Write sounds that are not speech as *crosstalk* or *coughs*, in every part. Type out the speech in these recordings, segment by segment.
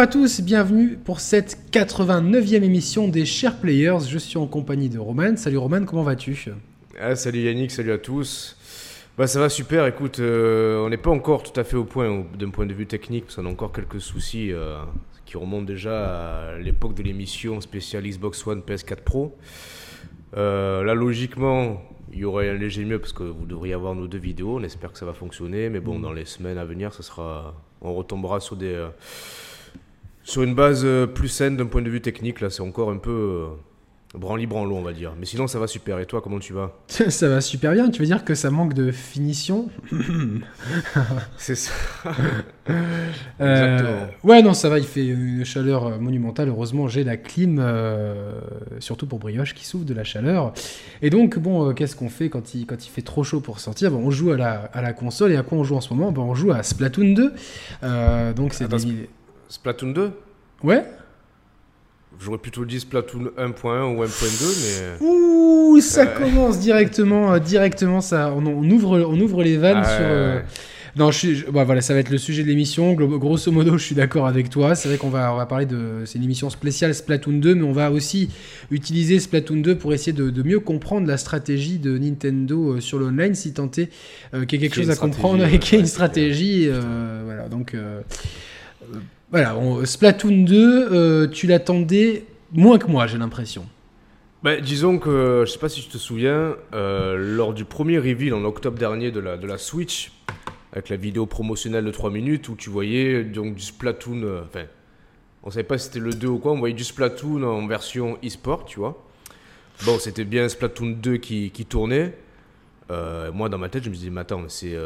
Bonjour à tous, bienvenue pour cette 89e émission des Chers Players. Je suis en compagnie de Roman. Salut Roman, comment vas-tu? Ah, Salut Yannick, salut à tous. Bah, ça va super, écoute, euh, on n'est pas encore tout à fait au point d'un point de vue technique, parce qu'on a encore quelques soucis euh, qui remontent déjà à l'époque de l'émission spéciale Xbox One PS4 Pro. Euh, là, logiquement, il y aurait un léger mieux parce que vous devriez avoir nos deux vidéos. On espère que ça va fonctionner. Mais bon, mm. dans les semaines à venir, ça sera, on retombera sur, des, sur une base euh, plus saine d'un point de vue technique. Là, c'est encore un peu branli branlo on va dire. Mais sinon, ça va super. Et toi, comment tu vas? *laughs* Ça va super bien. Tu veux dire que ça manque de finition? *laughs* C'est ça. euh, ouais, non, ça va. Il fait une chaleur monumentale. Heureusement, j'ai la clim, euh, surtout pour Brioche qui souffre de la chaleur. Et donc, bon, euh, qu'est-ce qu'on fait quand il, quand il fait trop chaud pour sortir? Bon, On joue à la, à la console. Et à quoi on joue en ce moment? Bon, On joue à Splatoon 2. Euh, donc, c'est Splatoon 2 Ouais. J'aurais plutôt dit Splatoon 1.1 ou 1.2, mais. Ouh, ça commence directement, euh, directement ça. On, ouvre, on ouvre les vannes sur. Euh, non, je suis, bah, voilà, ça va être le sujet de l'émission. Grosso modo, je suis d'accord avec toi. C'est vrai qu'on va, on va parler de. C'est une émission spéciale Splatoon 2, mais on va aussi utiliser Splatoon 2 pour essayer de, mieux comprendre la stratégie de Nintendo euh, sur l'online, si tant est qu'il y a quelque chose à comprendre et qu'il y a une stratégie. voilà, donc. Voilà, Splatoon 2, euh, tu l'attendais moins que moi, j'ai l'impression. Bah, disons que, je sais pas si tu te souviens, euh, lors du premier reveal en octobre dernier de la, de la Switch, avec la vidéo promotionnelle de 3 minutes où tu voyais donc du Splatoon, euh, enfin, on savait pas si c'était le 2 ou quoi, on voyait du Splatoon en version e-sport, tu vois. Bon, c'était bien Splatoon 2 qui, qui tournait. moi, dans ma tête, je me disais, mais attends, c'est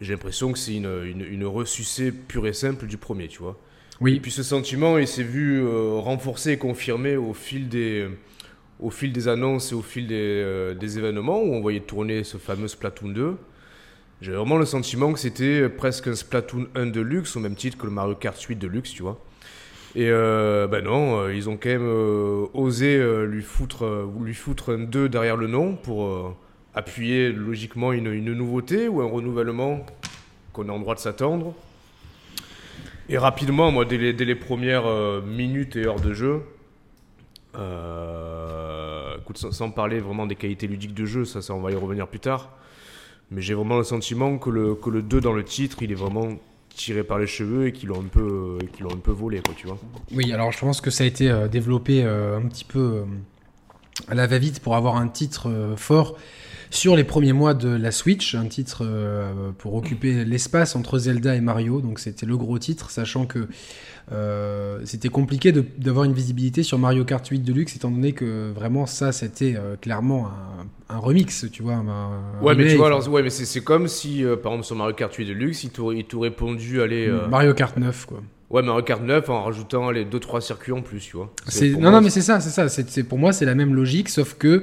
j'ai l'impression que c'est une, une, une, ressucée pure et simple du premier, tu vois. Oui. Et puis ce sentiment, il s'est vu euh, renforcé et confirmé au fil des, au fil des annonces et au fil des, euh, des événements où on voyait tourner ce fameux Splatoon 2. J'ai vraiment le sentiment que c'était presque un Splatoon 1 de luxe, au même titre que le Mario Kart 8 de luxe, tu vois. Et euh, ben non, ils ont quand même osé lui, foutre, lui foutre un 2 derrière le nom pour appuyer logiquement une, nouveauté ou un renouvellement qu'on est en droit de s'attendre. Et rapidement, moi, dès les, premières euh, minutes et heures de jeu, euh, sans, parler vraiment des qualités ludiques de jeu, ça, ça on va y revenir plus tard, mais j'ai vraiment le sentiment que le, que le 2 dans le titre, il est vraiment tiré par les cheveux et qu'ils l'ont un peu, un peu volé, quoi, tu vois. Oui, alors je pense que ça a été euh, développé un petit peu à la va-vite pour avoir un titre fort sur les premiers mois de la Switch, un titre euh, pour occuper l'espace entre Zelda et Mario. Donc c'était le gros titre, sachant que euh, c'était compliqué d'avoir une visibilité sur Mario Kart 8 Deluxe, étant donné que vraiment ça c'était euh, clairement un, remix, tu vois. ouais, mais tu vois, alors, ouais, mais c'est comme si, par exemple, sur Mario Kart 8 Deluxe, il t'aurait répondu, allez. Mario Kart 9, quoi. Ouais, mais Mario Kart 9 en rajoutant les 2-3 circuits en plus, tu vois. Non, non, mais c'est ça, c'est ça. C'est pour moi, c'est la même logique, sauf que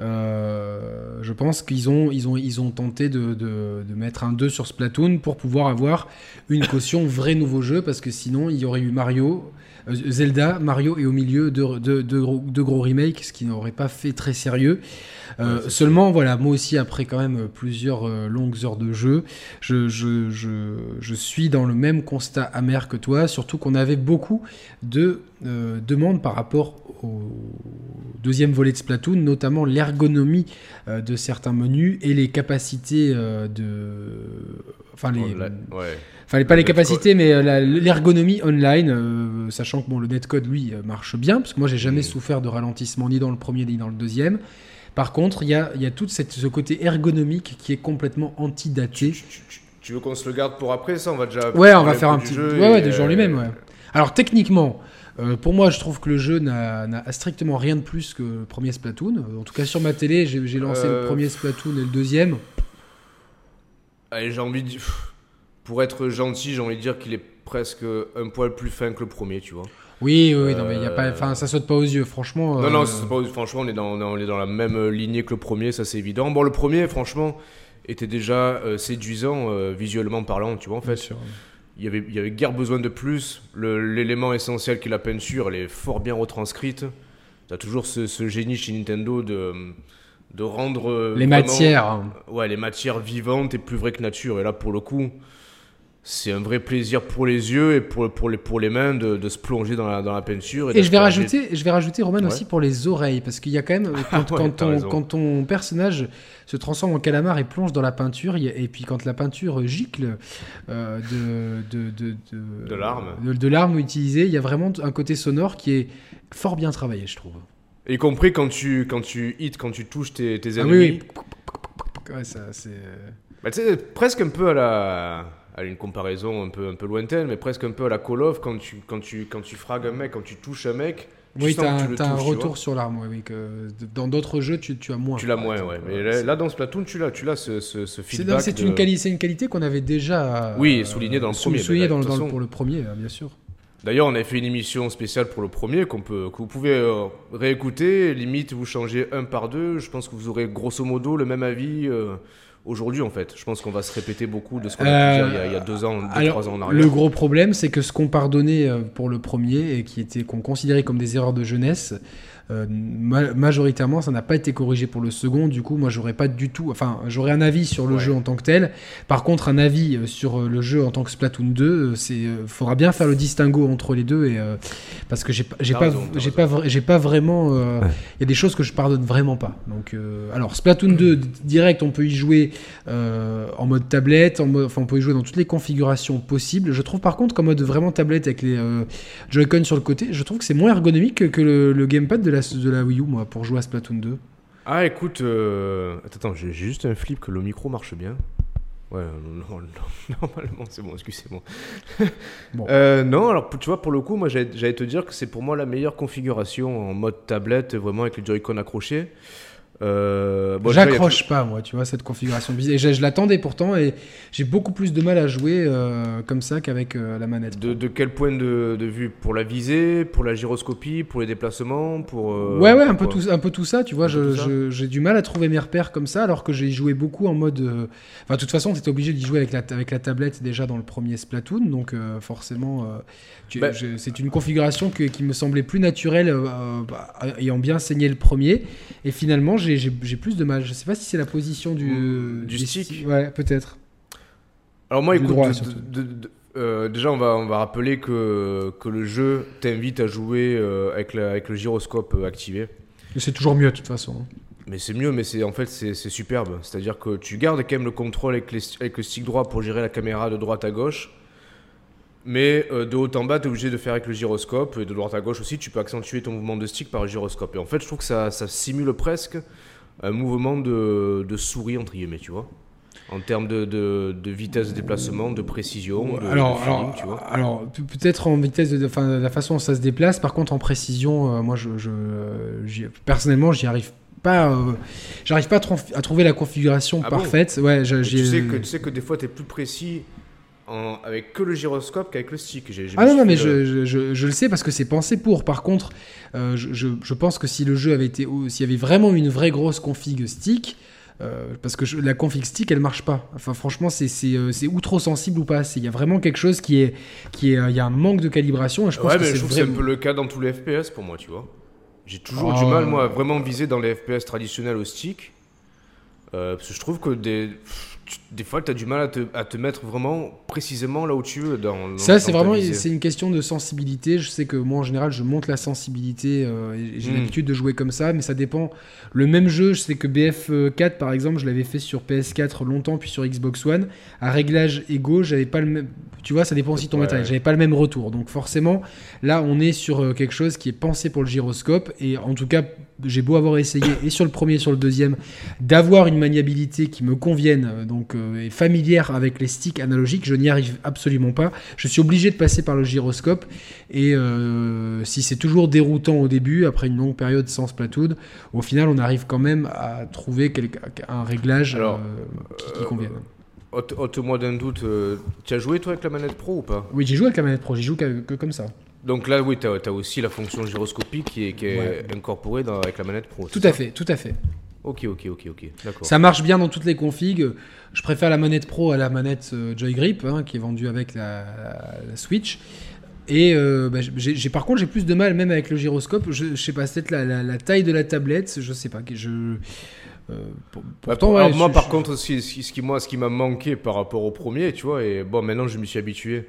euh, je pense qu'ils ont, ils ont, ils ont tenté de, de, mettre un 2 sur Splatoon pour pouvoir avoir une caution vrai nouveau jeu, parce que sinon, il y aurait eu Mario, euh, Zelda, Mario et au milieu deux de, gros remakes, ce qui n'aurait pas fait très sérieux. Euh, seulement, voilà, moi aussi, après quand même plusieurs longues heures de jeu, je, je, je, je, suis dans le même constat amer que toi, surtout qu'on avait beaucoup de demandes par rapport au deuxième volet de Splatoon, notamment l'ergonomie de certains menus et les capacités de... Enfin, les... Ouais. Enfin, pas les capacités, mais l'ergonomie online, sachant que bon, le netcode, lui, marche bien, parce que moi, j'ai jamais souffert de ralentissement ni dans le premier ni dans le deuxième. Par contre, il y a, y a tout cette, ce côté ergonomique qui est complètement antidaté. Tu, veux qu'on se le garde pour après ça? On va déjà. Ouais, on va faire un petit. Ouais, ouais, du jeu lui-même, ouais. Alors, techniquement. Euh, pour moi, je trouve que le jeu n'a strictement rien de plus que le premier Splatoon. En tout cas, sur ma télé, j'ai lancé le euh, premier Splatoon et le deuxième. Allez, j'ai envie de... Pour être gentil, j'ai envie de dire qu'il est presque un poil plus fin que le premier, tu vois. Oui, oui, non, mais y a pas, enfin, ça saute pas aux yeux, franchement. Non, non, euh, pas franchement, on est, dans, on est dans la même lignée que le premier, ça c'est évident. Bon, le premier, franchement, était déjà euh, séduisant euh, visuellement parlant, tu vois, en fait. Il y avait, il y avait guère besoin de plus. L'élément essentiel qui est la peinture, elle est fort bien retranscrite. T'as toujours ce, ce, génie chez Nintendo de, de rendre. les matières. Ouais, les matières vivantes et plus vraies que nature. Et là, pour le coup, c'est un vrai plaisir pour les yeux et pour, pour, les, pour les mains de, de se plonger dans la, dans la peinture. Et, je vais rajouter, je vais rajouter Roman Ouais. aussi pour les oreilles, parce qu'il y a quand même *laughs* quand, Ah ouais, quand ton, raison. quand ton personnage se transforme en calamar et plonge dans la peinture, et puis quand la peinture gicle euh, de de de de, larmes. de, larmes utilisées, il y a vraiment un côté sonore qui est fort bien travaillé, je trouve. Y compris quand tu, quand tu hits, quand tu touches tes, tes Ah ennemis. oui, oui. Ouais, ça, c'est. euh, Bah, tu sais, presque un peu à la. À une comparaison un peu, un peu lointaine, mais presque un peu à la Call of, quand tu, quand tu, quand tu fragues un mec, quand tu touches un mec, tu Oui, t'as tu t'as un retour sur l'arme, oui, oui, que dans d'autres jeux, tu, tu as moins. Tu l'as moins, ouais. Mais là, là, dans Splatoon, tu l'as, tu l'as ce, ce, feedback. c'est de- une, quali- une qualité qu'on avait déjà. Oui, souligné dans le premier, souligné dans, dans pour le premier, hein, bien sûr. D'ailleurs, on avait fait une émission spéciale pour le premier qu'on peut, que vous pouvez euh, réécouter. Limite, vous changez un par deux. Je pense que vous aurez grosso modo le même avis euh, aujourd'hui, en fait. Je pense qu'on va se répéter beaucoup de ce qu'on a pu Euh, dire il y a, il y a deux ans, deux, Alors, trois ans en arrière. le gros problème, c'est que ce qu'on pardonnait euh, pour le premier et qui était qu'on considérait comme des erreurs de jeunesse, euh, ma- majoritairement, ça n'a pas été corrigé pour le second. Du coup, moi, j'aurais pas du tout. Enfin, j'aurais un avis sur le Ouais. jeu en tant que tel. Par contre, un avis euh, sur euh, le jeu en tant que Splatoon 2, euh, c'est faudra bien faire le distinguo entre les deux et euh, parce que j'ai pas j'ai pas j'ai pas j'ai pas vraiment euh, il y a des choses que je pardonne vraiment pas. Donc euh, alors Splatoon 2 d- direct, on peut y jouer euh, en mode tablette, en mode, enfin on peut y jouer dans toutes les configurations possibles. Je trouve par contre qu'en mode vraiment tablette avec les euh, Joy-Con sur le côté, je trouve que c'est moins ergonomique que, que le, le gamepad de la, de la Wii U moi pour jouer à Splatoon 2. Ah, écoute, euh... attends, attends, j'ai juste un flip que le micro marche bien. Ouais, non, *laughs* non, non, normalement, c'est bon, excusez-moi. *laughs* Bon. Euh, non, alors, tu vois, pour le coup, moi, j'allais j'allais te dire que c'est pour moi la meilleure configuration en mode tablette, vraiment avec les Joy-Con accrochés. Euh, bon, J'accroche pas moi, tu vois cette configuration. Et je, je l'attendais pourtant et j'ai beaucoup plus de mal à jouer euh, comme ça qu'avec euh, la manette. De, de quel point de, de vue? Pour la visée, pour la gyroscopie, pour les déplacements, pour... Ouais, ouais, un peu, tout, un peu tout ça, tu vois. J'ai du mal à trouver mes repères comme ça, alors que j'ai joué beaucoup en mode. Enfin, de toute façon, tu étais obligé d'y jouer avec la, avec la tablette déjà dans le premier Splatoon, donc forcément, Bah- c'est une configuration que- qui me semblait plus naturelle, bah, ayant bien saigné le premier. Et finalement, j'ai plus de mal. Je sais pas si c'est la position du, Mm, du stick. sti- Ouais, peut-être. Alors moi, Du écoute, droit, de- surtout. de- de- euh, déjà on va, on va rappeler que, que le jeu t'invite à jouer euh, avec, la- avec le gyroscope euh, activé. Mais c'est toujours mieux, de toute façon. hein. Mais c'est mieux, mais c'est en fait c'est c'est superbe. C'est-à-dire que tu gardes quand même le contrôle avec, les- avec le stick droit pour gérer la caméra de droite à gauche. Mais euh, de haut en bas, tu es obligé de faire avec le gyroscope. Et de droite à gauche aussi, tu peux accentuer ton mouvement de stick par le gyroscope. Et en fait, je trouve que ça, ça simule presque un mouvement de, de souris, entre guillemets, tu vois. En termes de, de, de vitesse de déplacement, de précision, de, alors, de feeling, alors, tu vois. alors, pe- peut-être en vitesse de, enfin, la façon dont ça se déplace. Par contre, en précision, euh, moi, je, je, personnellement, j'y arrive pas. euh, j'arrive pas à, trouver la configuration Ah bon? parfaite. ouais, tu, sais que, tu sais que des fois, tu es plus précis en- avec que le gyroscope qu'avec le stick. Ah non, non, mais le- je, je, je, je le sais parce que c'est pensé pour. Par contre, euh, je, pense que si le jeu avait été. S'il y avait vraiment une vraie grosse config stick. euh, parce que je- la config stick elle marche pas. Enfin franchement c'est c'est euh, ou trop sensible ou pas. Il y a vraiment quelque chose qui est qui est euh, il y a un manque de calibration et je pense Ouais, que mais je c'est trouve que c'est un peu le cas dans tous les FPS pour moi, tu vois. J'ai toujours Ah, du mal, moi, à vraiment viser dans les FPS traditionnels au stick. Euh, parce que je trouve que des, pff, des fois, tu as du mal à te, à te mettre vraiment précisément là où tu veux. Dans, dans- Ça, c'est vraiment c'est une question de sensibilité. Je sais que moi, en général, je monte la sensibilité euh, et j'ai Mm. l'habitude de jouer comme ça, mais ça dépend. Le même jeu, je sais que BF4, par exemple, je l'avais fait sur PS4 longtemps, puis sur Xbox One. À réglage égaux, j'avais pas le même. Tu vois, ça dépend aussi de ton Ouais. matériel. J'avais pas le même retour. Donc, forcément, là, on est sur euh, quelque chose qui est pensé pour le gyroscope. Et en tout cas, j'ai beau avoir essayé, et sur le premier et sur le deuxième, d'avoir une maniabilité qui me convienne, euh, donc euh, et familière avec les sticks analogiques, je n'y arrive absolument pas. Je suis obligé de passer par le gyroscope et euh, si c'est toujours déroutant au début, après une longue période sans Splatoon, au final on arrive quand même à trouver quelque- un réglage Alors, euh, qui, qui convienne. Ôte- Ôte-moi d'un doute, tu as joué toi avec la manette pro ou pas? Oui, j'y joue avec la manette pro, j'y joue que, que comme ça. Donc là, oui, tu as, aussi la fonction gyroscopique qui est, qui est Ouais. incorporée dans- avec la manette pro. Tout à fait, tout à fait. Ok, ok, ok, ok. D'accord. Ça marche bien dans toutes les configs. Je préfère la manette Pro à la manette euh, Joy Grip, hein, qui est vendue avec la, Switch. Et euh, bah, j'ai, j'ai- par contre, j'ai plus de mal, même avec le gyroscope. Je, je sais pas, c'est peut-être la, la- la taille de la tablette, je sais pas. Je, Euh, pour- Bah, pour- ouais, moi, je- par je- contre, ce qui, ce qui- ce qui, moi, ce qui m'a manqué par rapport au premier, tu vois, et bon, maintenant je m'y suis habitué.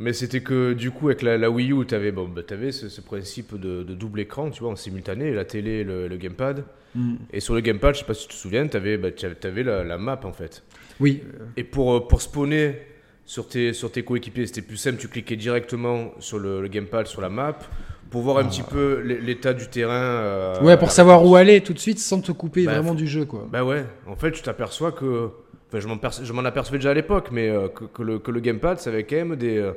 Mais c'était que du coup, avec la, la Wii U, tu avais, bon, bah, ce, ce principe de, de double écran, tu vois, en simultané, la télé et le, le gamepad. Mm. Et sur le gamepad, je sais pas si tu te souviens, tu avais, la, la map en fait. Oui, Et pour, euh, pour spawner sur tes, sur tes coéquipiers, c'était plus simple, tu cliquais directement sur le, le gamepad, sur la map, pour voir un petit peu l'é- l'état du terrain. euh, Ah. ouais, pour savoir réponse. où aller tout de suite sans te couper Bah, vraiment du jeu, quoi. Bah ouais, en fait, tu t'aperçois que. Enfin, je m'en apercevais déjà à l'époque, mais euh, que, que le, que le gamepad, ça avait quand même des. euh,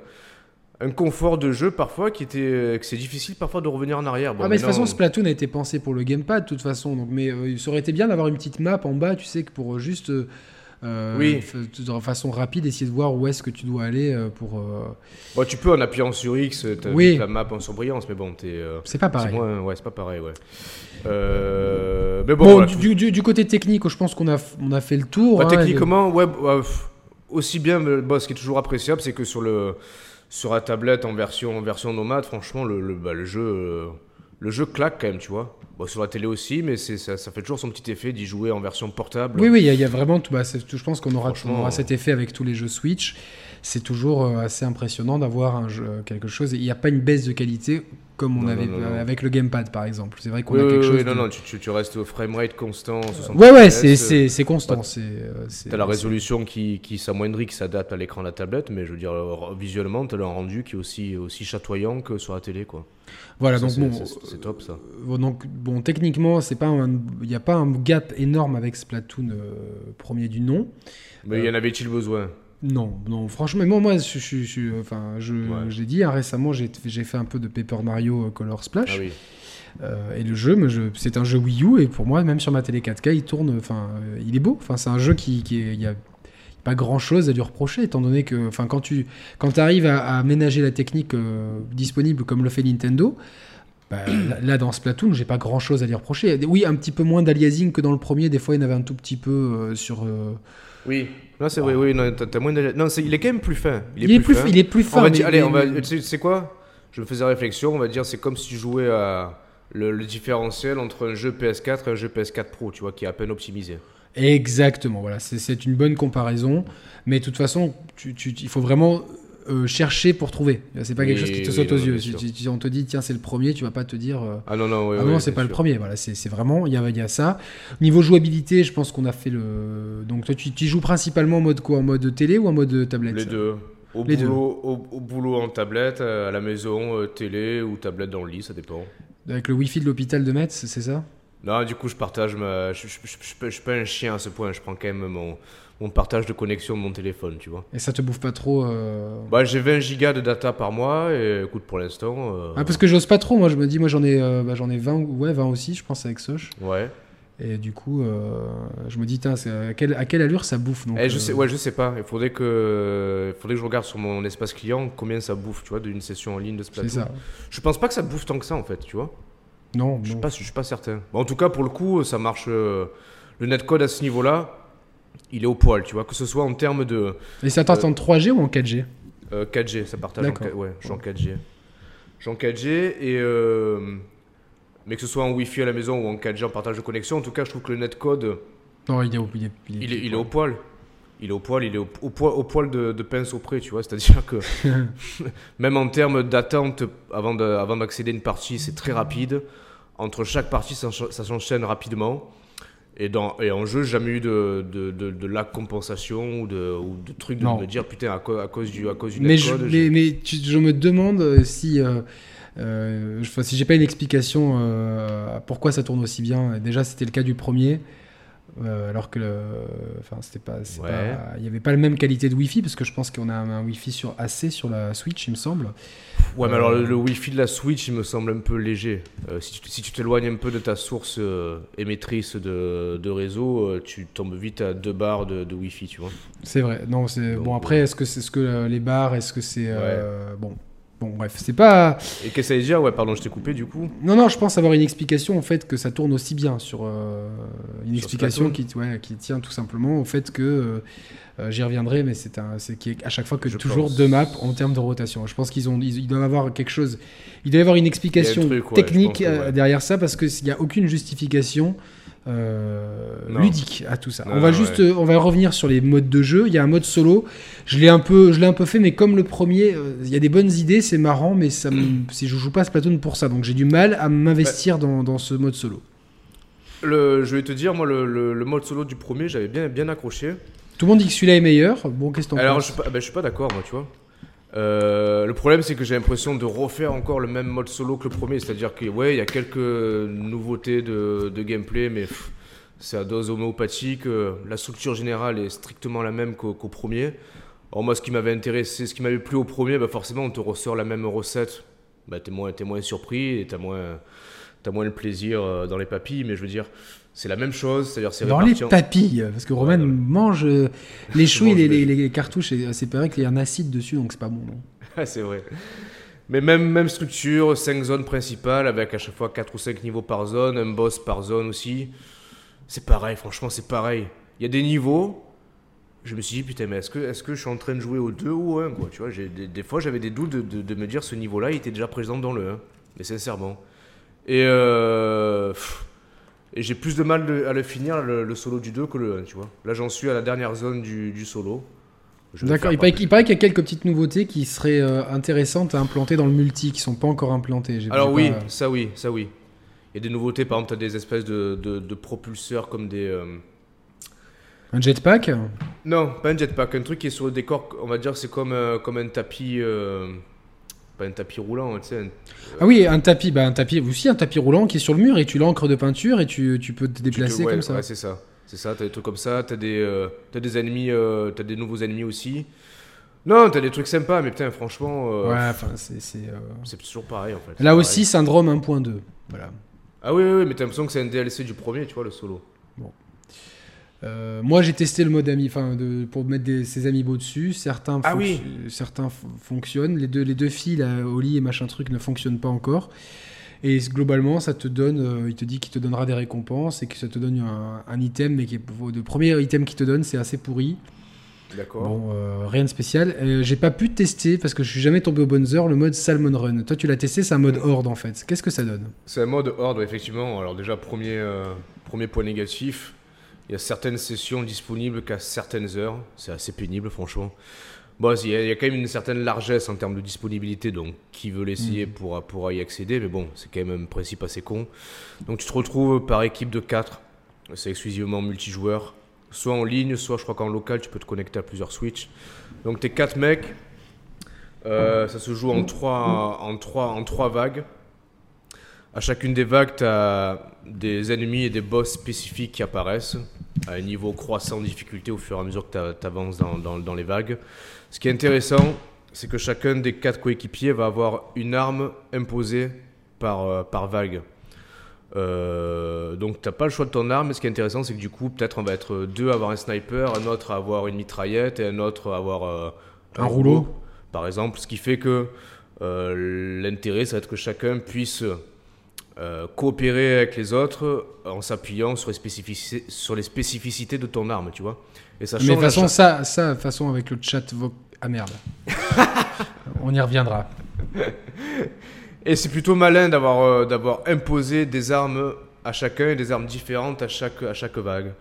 un confort de jeu parfois qui était. euh, que c'est difficile parfois de revenir en arrière. Bon, ah, mais de toute façon, Splatoon a été pensé pour le gamepad, de toute façon. Donc, mais ça aurait été bien d'avoir une petite map en bas, tu sais, que pour juste. Euh, Oui. de façon rapide, essayer de voir où est-ce que tu dois aller euh, pour. euh, Bon, tu peux en appuyant sur X, t'as Oui. la map en surbrillance, mais bon, t'es. euh, C'est pas pareil. moins- ouais, c'est pas pareil, ouais. Mais bon, Bon, voilà, du, côté technique, je pense qu'on a, on a fait le tour. Bah, hein, techniquement, ouais, bah, aussi bien, ce qui est toujours appréciable, c'est que sur, le, sur la tablette en version, en version nomade, franchement, le, le, bah, le jeu, le jeu claque quand même, tu vois. Bon, sur la télé aussi, mais c'est, ça, ça fait toujours son petit effet d'y jouer en version portable. Oui, oui, il y, a- il y a vraiment. tout- bah, je pense qu'on aura, on aura cet effet avec tous les jeux Switch. C'est toujours euh, assez impressionnant d'avoir un jeu, quelque chose. Il n'y a pas une baisse de qualité comme on Non, avait non, non, non. avec le gamepad, par exemple. C'est vrai qu'on Oui, a quelque oui, chose. non, de- non, tu, tu, tu restes au framerate constant. 60 Ouais, ouais, FPS, c'est, euh, constant. euh, c'est- T'as la résolution qui, qui s'amoindrit, qui s'adapte à l'écran de la tablette, mais je veux dire, euh, visuellement, t'as un rendu qui est aussi, aussi chatoyant que sur la télé, quoi. Voilà, Ça, donc bon. c'est- top, ça. euh, donc, bon, techniquement, il n'y a pas un gap énorme avec Splatoon euh, premier du nom. Mais y en avait-il besoin? Non, non, franchement, moi, moi, je, je, je- enfin, je, Ouais. j'ai dit hein, récemment, j'ai, j'ai fait un peu de Paper Mario euh, Color Splash. Ah oui. Euh, et le jeu, je- c'est un jeu Wii U et pour moi, même sur ma télé 4K, il tourne. Enfin, euh, il est beau. Enfin, c'est un jeu qui, qui est- il y a pas grand chose à lui reprocher, étant donné que, enfin, quand tu, quand arrives à, à aménager la technique euh, disponible comme le fait Nintendo. bah, *coughs* là, là, dans Splatoon, j'ai pas grand chose à lui reprocher. Oui, un petit peu moins d'aliasing que dans le premier. Des fois, il y en avait un tout petit peu euh, sur. euh, Oui. Non, c'est vrai, oui, non, t'as, t'as moins de... Non, c'est- il est quand même plus fin. Il, est plus, il est plus fin. On va mais- dire, allez, on va, tu sais, quoi? Je me faisais réflexion, on va dire, c'est comme si tu jouais à le, le différentiel entre un jeu PS4 et un jeu PS4 Pro, tu vois, qui est à peine optimisé. Exactement, voilà, c'est- c'est une bonne comparaison. Mais de toute façon, tu- tu- il faut vraiment euh, chercher pour trouver. C'est pas quelque Oui, chose qui te oui, saute non, aux non, yeux. Si on te dit, tiens, c'est le premier, tu vas pas te dire. euh, Ah non, non, oui, ah non, c'est pas le premier. Voilà, c'est vraiment, il y a, y a ça. Niveau jouabilité, je pense qu'on a fait le. Donc toi, tu, tu joues principalement en mode quoi? En mode télé ou en mode tablette? Les deux. Au, Les deux. boulot, Au, au boulot en tablette, euh, à la maison, télé ou tablette dans le lit, ça dépend. Avec le Wi-Fi de l'hôpital de Metz, c'est ça? Non, du coup, je partage ma. Je, suis pas un chien à ce point, je prends quand même mon, mon partage de connexion de mon téléphone, tu vois. Et ça te bouffe pas trop euh, Bah, j'ai 20 gigas de data par mois et écoute, pour l'instant. euh, Ah, parce que j'ose pas trop. Moi, je me dis, moi, j'en ai, euh, bah, j'en ai 20, ou- ouais, 20 aussi, je pense, avec Soch. Ouais. Et du coup, je me dis, c'est- à quelle, à quelle allure ça bouffe donc, Eh, je sais, ouais, je sais pas. Il faudrait que, il faudrait que je regarde sur mon espace client combien ça bouffe, tu vois, d'une session en ligne de C'est Splatoon. ça. Je pense pas que ça bouffe tant que ça, en fait, tu vois. Non, Je suis non. pas, je suis pas certain. Bon, en tout cas, pour le coup, ça marche. euh, le netcode à ce niveau-là, il est au poil, tu vois, que ce soit en termes de Et ça t'entend en 3G ou en 4G euh, 4G, ça partage en, D'accord. qua- ouais, je suis en 4G. Je suis en 4G et euh, mais que ce soit en Wi-Fi à la maison ou en 4G en partage de connexion, en tout cas, je trouve que le netcode, Non, il est, au- il est, il est, il est au poil. Il est au poil, il est au, au poil, au poil de, de pince au près, tu vois. C'est-à-dire que *laughs* même en termes d'attente avant de- avant d'accéder à une partie, c'est très rapide. Entre chaque partie, ça, s'en- ça s'enchaîne rapidement. Et, dans, et en jeu, jamais eu de, de, de, de lag compensation ou de, ou de truc de Non. me dire putain, à, co- à cause du, à cause du Mais, je, netcode. mais, mais tu- je me demande si, euh, euh, si j'ai pas une explication euh, à pourquoi ça tourne aussi bien. Déjà, c'était le cas du premier. Euh, alors que le- enfin c'était pas Ouais. il y avait pas la même qualité de Wi-Fi parce que je pense qu'on a un, Wi-Fi sur AC sur la Switch il me semble Ouais, mais alors le, le Wi-Fi de la Switch, il me semble un peu léger. Euh, si tu si t'éloignes un peu de ta source euh, émettrice de, de réseau, euh, tu tombes vite à deux barres de, de Wi-Fi, tu vois. c'est vrai non c'est bon après est-ce que c'est ce que euh, les bars est-ce que c'est euh, bon bon bref c'est pas Et qu'est-ce que ça veut dire Ouais, pardon, je t'ai coupé du coup. Non, non, je pense avoir une explication au fait que ça tourne aussi bien sur euh, une Sur explication qui, ouais, qui tient tout simplement au fait que euh, euh, j'y reviendrai, mais c'est à chaque fois que Je toujours pense. deux maps en termes de rotation. Je pense qu'ils ont, ils, ils doivent avoir quelque chose, il doit y avoir une explication truc, ouais, je technique pense que, ouais. derrière ça parce que s'il n'y a aucune justification. Euh, ludique à tout ça. Non, on va juste, euh, on va revenir sur les modes de jeu. Il y a un mode solo. Je l'ai un peu, je l'ai un peu fait, mais comme le premier, euh, il y a des bonnes idées, c'est marrant, mais ça, me- *clears throat* si je joue pas à Splatoon pour ça, donc j'ai du mal à m'investir dans, dans ce mode solo. Le, je vais te dire, moi, le, le- le mode solo du premier, j'avais bien, bien accroché. Tout le monde dit que celui-là est meilleur. Bon, qu'est-ce que t'en Alors, penses je suis pas, ben, je suis pas d'accord, moi, tu vois. Euh, le problème, c'est que j'ai l'impression de refaire encore le même mode solo que le premier. C'est-à-dire que, il y a quelques nouveautés de, gameplay, mais c'est à dose homéopathique. euh, La structure générale est strictement la même qu'au premier. Alors, moi, ce qui m'avait intéressé, ce qui m'avait plu au premier, bah, forcément, on te ressort la même recette. Bah, t'es moins, moins surpris et t'as moins, t'as moins le plaisir euh, dans les papilles. Mais je veux dire, c'est la même chose. C'est-à-dire, c'est Dans les en- papilles, parce que Roman Ouais, ouais. mange euh, *laughs* les chouilles, mange les, les- les, cartouches, et c'est pareil qu'il y a un acide dessus, donc c'est pas bon. non. *laughs* C'est vrai. Mais même, même structure, 5 zones principales avec à chaque fois 4 ou 5 niveaux par zone, un boss par zone aussi. C'est pareil, franchement, c'est pareil. Il y a des niveaux. Je me suis dit, putain, mais est-ce que, est que je suis en train de jouer au 2 ou au 1 quoi, tu vois, j'ai- des, des fois, j'avais des doutes de, de- de me dire ce niveau-là, il était déjà présent dans le 1. Mais sincèrement. Et, euh, pff, et j'ai plus de mal de- à le finir, le, le solo du 2, que le 1, tu vois. Là, j'en suis à la dernière zone du, du solo. Je vais D'accord, faire il pas paraît, plus. il paraît qu'il y a quelques petites nouveautés qui seraient euh, intéressantes à implanter dans le multi, qui sont pas encore implantées. J'ai- Alors j'ai oui, pas- ça oui, ça oui. Il y a des nouveautés, par exemple, tu as des espèces de, de, de propulseurs comme des... euh, Un jetpack? Non, pas un jetpack, un truc qui est sur le décor, on va dire, c'est comme, euh, comme un tapis... euh, Pas un tapis roulant, tu sais. un- Ah oui, un tapis, bah un tapis, aussi un tapis roulant qui est sur le mur et tu l'encres de peinture et tu, tu peux te tu te- déplacer ouais, comme ça. Ouais, c'est ça. C'est ça, t'as des trucs comme ça, t'as des, euh, t'as des ennemis, euh, t'as des nouveaux ennemis aussi. Non, t'as des trucs sympas, mais putain, franchement, euh, Ouais, enfin, c'est. c'est, euh, c'est toujours pareil en fait. Là pareil. aussi, syndrome 1.2. Voilà. Ah oui, oui, oui, mais t'as l'impression que c'est un DLC du premier, tu vois, le solo. Euh, moi, j'ai testé le mode ami, enfin, pour mettre des, ses amiibo dessus. Certains, Ah oui. certains fonctionnent. Les deux, les deux filles, là, Oli et machin truc, ne fonctionnent pas encore. Et globalement, ça te donne, euh, il te dit qu'il te donnera des récompenses et que ça te donne un, un item, mais qui est, le premier item qu'il te donne, c'est assez pourri. D'accord. Bon, euh, rien de spécial. Euh, j'ai pas pu tester parce que je suis jamais tombé aux bonnes heures le mode Salmon Run. Toi, tu l'as testé, c'est un mode horde en fait. Qu'est-ce que ça donne? C'est un mode horde, effectivement. Alors déjà, premier, euh, premier point négatif, il y a certaines sessions disponibles qu'à certaines heures. C'est assez pénible, franchement. Bon, il y, a, il y a quand même une certaine largesse en termes de disponibilité, donc qui veut l'essayer pourra, pourra y accéder, mais bon, c'est quand même un principe assez con. Donc tu te retrouves par équipe de 4, c'est exclusivement multijoueur, soit en ligne, soit je crois qu'en local, tu peux te connecter à plusieurs Switch. Donc t'es 4 mecs, euh, ça se joue en 3 en trois, en trois vagues. À chacune des vagues, tu as des ennemis et des boss spécifiques qui apparaissent à un niveau croissant de difficulté au fur et à mesure que tu avances dans, dans- dans les vagues. Ce qui est intéressant, c'est que chacun des quatre coéquipiers va avoir une arme imposée par, euh, par vague. Euh, donc t'as pas le choix de ton arme, mais ce qui est intéressant, c'est que du coup, peut-être on va être deux à avoir un sniper, un autre à avoir une mitraillette et un autre à avoir euh, Un rouleau. par exemple. Ce qui fait que euh, l'intérêt, ça va être que chacun puisse euh, coopérer avec les autres en s'appuyant sur, les spécificités- sur les spécificités de ton arme, tu vois. Et ça Mais de change toute façon, ça, ça, de toute façon, avec le chat vo- Ah merde. *laughs* On y reviendra. Et c'est plutôt malin d'avoir euh, d'avoir imposé des armes à chacun et des armes différentes à chaque, à chaque vague.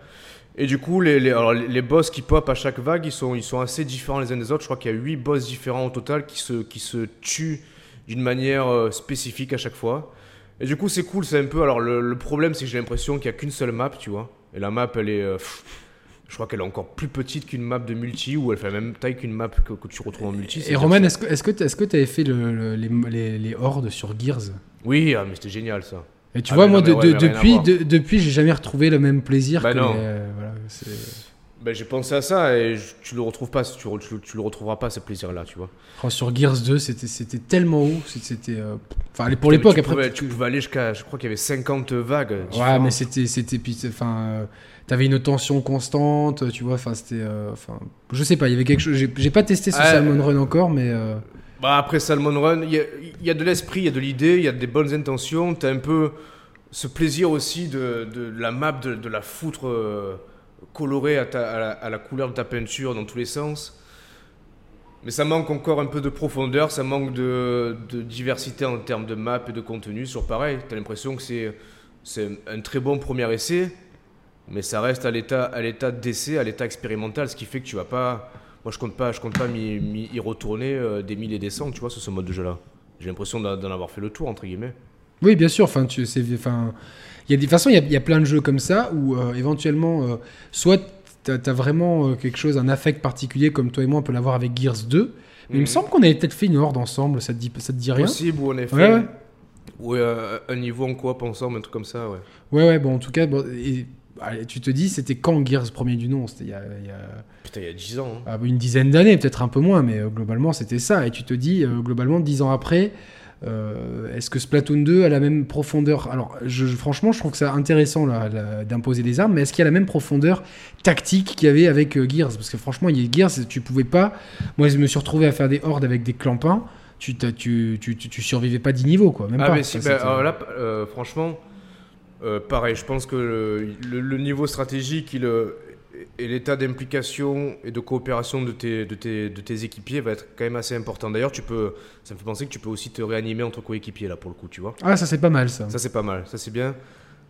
Et du coup, les, les, alors, les les boss qui pop à chaque vague, ils sont, ils sont assez différents les uns des autres. Je crois qu'il y a 8 boss différents au total qui se, qui se tuent d'une manière euh, spécifique à chaque fois. Et du coup, c'est cool, c'est un peu. Alors, le, le problème, c'est que j'ai l'impression qu'il n'y a qu'une seule map, tu vois. Et la map, elle est. euh, pff, je crois qu'elle est encore plus petite qu'une map de multi, ou elle fait la même taille qu'une map que, que tu retrouves en multi. Et Roman, que- est-ce que est-ce que t'as- est-ce que t'avais fait le- le- les, les, les hordes sur Gears? Oui, ah, mais c'était génial ça. Et tu Ah, vois, moi, non, de- ouais, de- depuis, de- depuis, j'ai jamais retrouvé le même plaisir. Bah que non. les- euh, voilà, c'est- Ben, j'ai pensé à ça et je- tu le retrouves pas, tu, tu, tu le retrouveras pas ce plaisir-là, tu vois. Oh, sur Gears 2, c'était c'était tellement haut. C'était. euh, Enfin, pour Mais l'époque, tu après. pouvais, tu- pouvais aller jusqu'à, je crois qu'il y avait 50 vagues. Ouais, mais c'était, c'était, enfin, euh, t'avais une tension constante, tu vois, enfin, c'était, euh, enfin, je sais pas, il y avait quelque chose. J'ai, pas testé ce. Salmon Run encore, mais euh, Bah, après Salmon Run, il y y a de l'esprit, il y a de l'idée, il y a des bonnes intentions. T'as un peu ce plaisir aussi de, de la map, de, de la foutre colorée à, la, couleur de ta peinture dans tous les sens. Mais ça manque encore un peu de profondeur, ça manque de, diversité en termes de map et de contenu. Sur pareil, t'as l'impression que c'est, un très bon premier essai, mais ça reste à l'état d'essai, à l'état expérimental, ce qui fait que tu vas pas. Moi, je compte pas, je compte pas m'y, y retourner euh, des mille et des cents, tu vois, sur ce mode de jeu-là. J'ai l'impression d'en d'en avoir fait le tour entre guillemets. Oui, bien sûr. Enfin, tu, c'est, enfin, il y a des de toute façon, il y a, il y a plein de jeux comme ça où euh, éventuellement, euh, soit t'as, as vraiment euh, quelque chose, un affect particulier, comme toi et moi, on peut l'avoir avec Gears 2. Mais il me Mhm. semble qu'on avait peut-être fait une horde ensemble. Ça te dit, ça te dit rien? Possible ou en effet. Ouais, ouais. Ou un niveau en coop ensemble, un truc comme ça, ouais. Ouais, ouais. Bon, en tout cas, bon, et, allez, tu te dis, c'était quand Gears premier du nom? C'était il y a, il y a- Putain, il y a 10 ans. hein. ah, une dizaine d'années, peut-être un peu moins, mais globalement, c'était ça. Et tu te dis, globalement, dix ans après. Euh, Est-ce que Splatoon 2 a la même profondeur? Alors, je, franchement, je trouve que c'est intéressant d'imposer des armes, mais est-ce qu'il y a la même profondeur tactique qu'il y avait avec euh, Gears? Parce que franchement, il y a Gears, tu pouvais pas. Moi, je me suis retrouvé à faire des hordes avec des clampins. Tu, tu, tu, tu, tu survivais pas 10 niveaux, quoi. Même Ah, pas. mais si, bah, alors là, euh, franchement, pareil, je pense que le, le- le niveau stratégique il, et l'état d'implication et de coopération de tes, de, tes, de tes équipiers va être quand même assez important. D'ailleurs, tu peux, ça me fait penser que tu peux aussi te réanimer entre coéquipiers, là, pour le coup, tu vois. Ah, ça, c'est pas mal, ça. Ça, c'est pas mal, ça, c'est bien.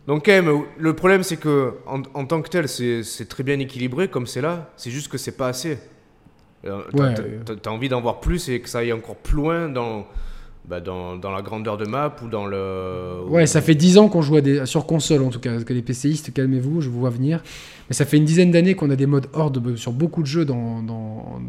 Donc, quand même, le problème, c'est que en, en tant que tel, c'est très bien équilibré, comme c'est là, c'est juste que c'est pas assez. Euh, T'as Ouais. t'as- t'as envie d'en voir plus et que ça aille encore plus loin dans, bah, dans, dans la grandeur de map ou dans le. Ouais, ça fait 10 ans qu'on joue à des... sur console en tout cas. Parce que les PCistes, calmez-vous, je vous vois venir. Mais ça fait une dizaine d'années qu'on a des modes horde sur beaucoup de jeux dans, dans,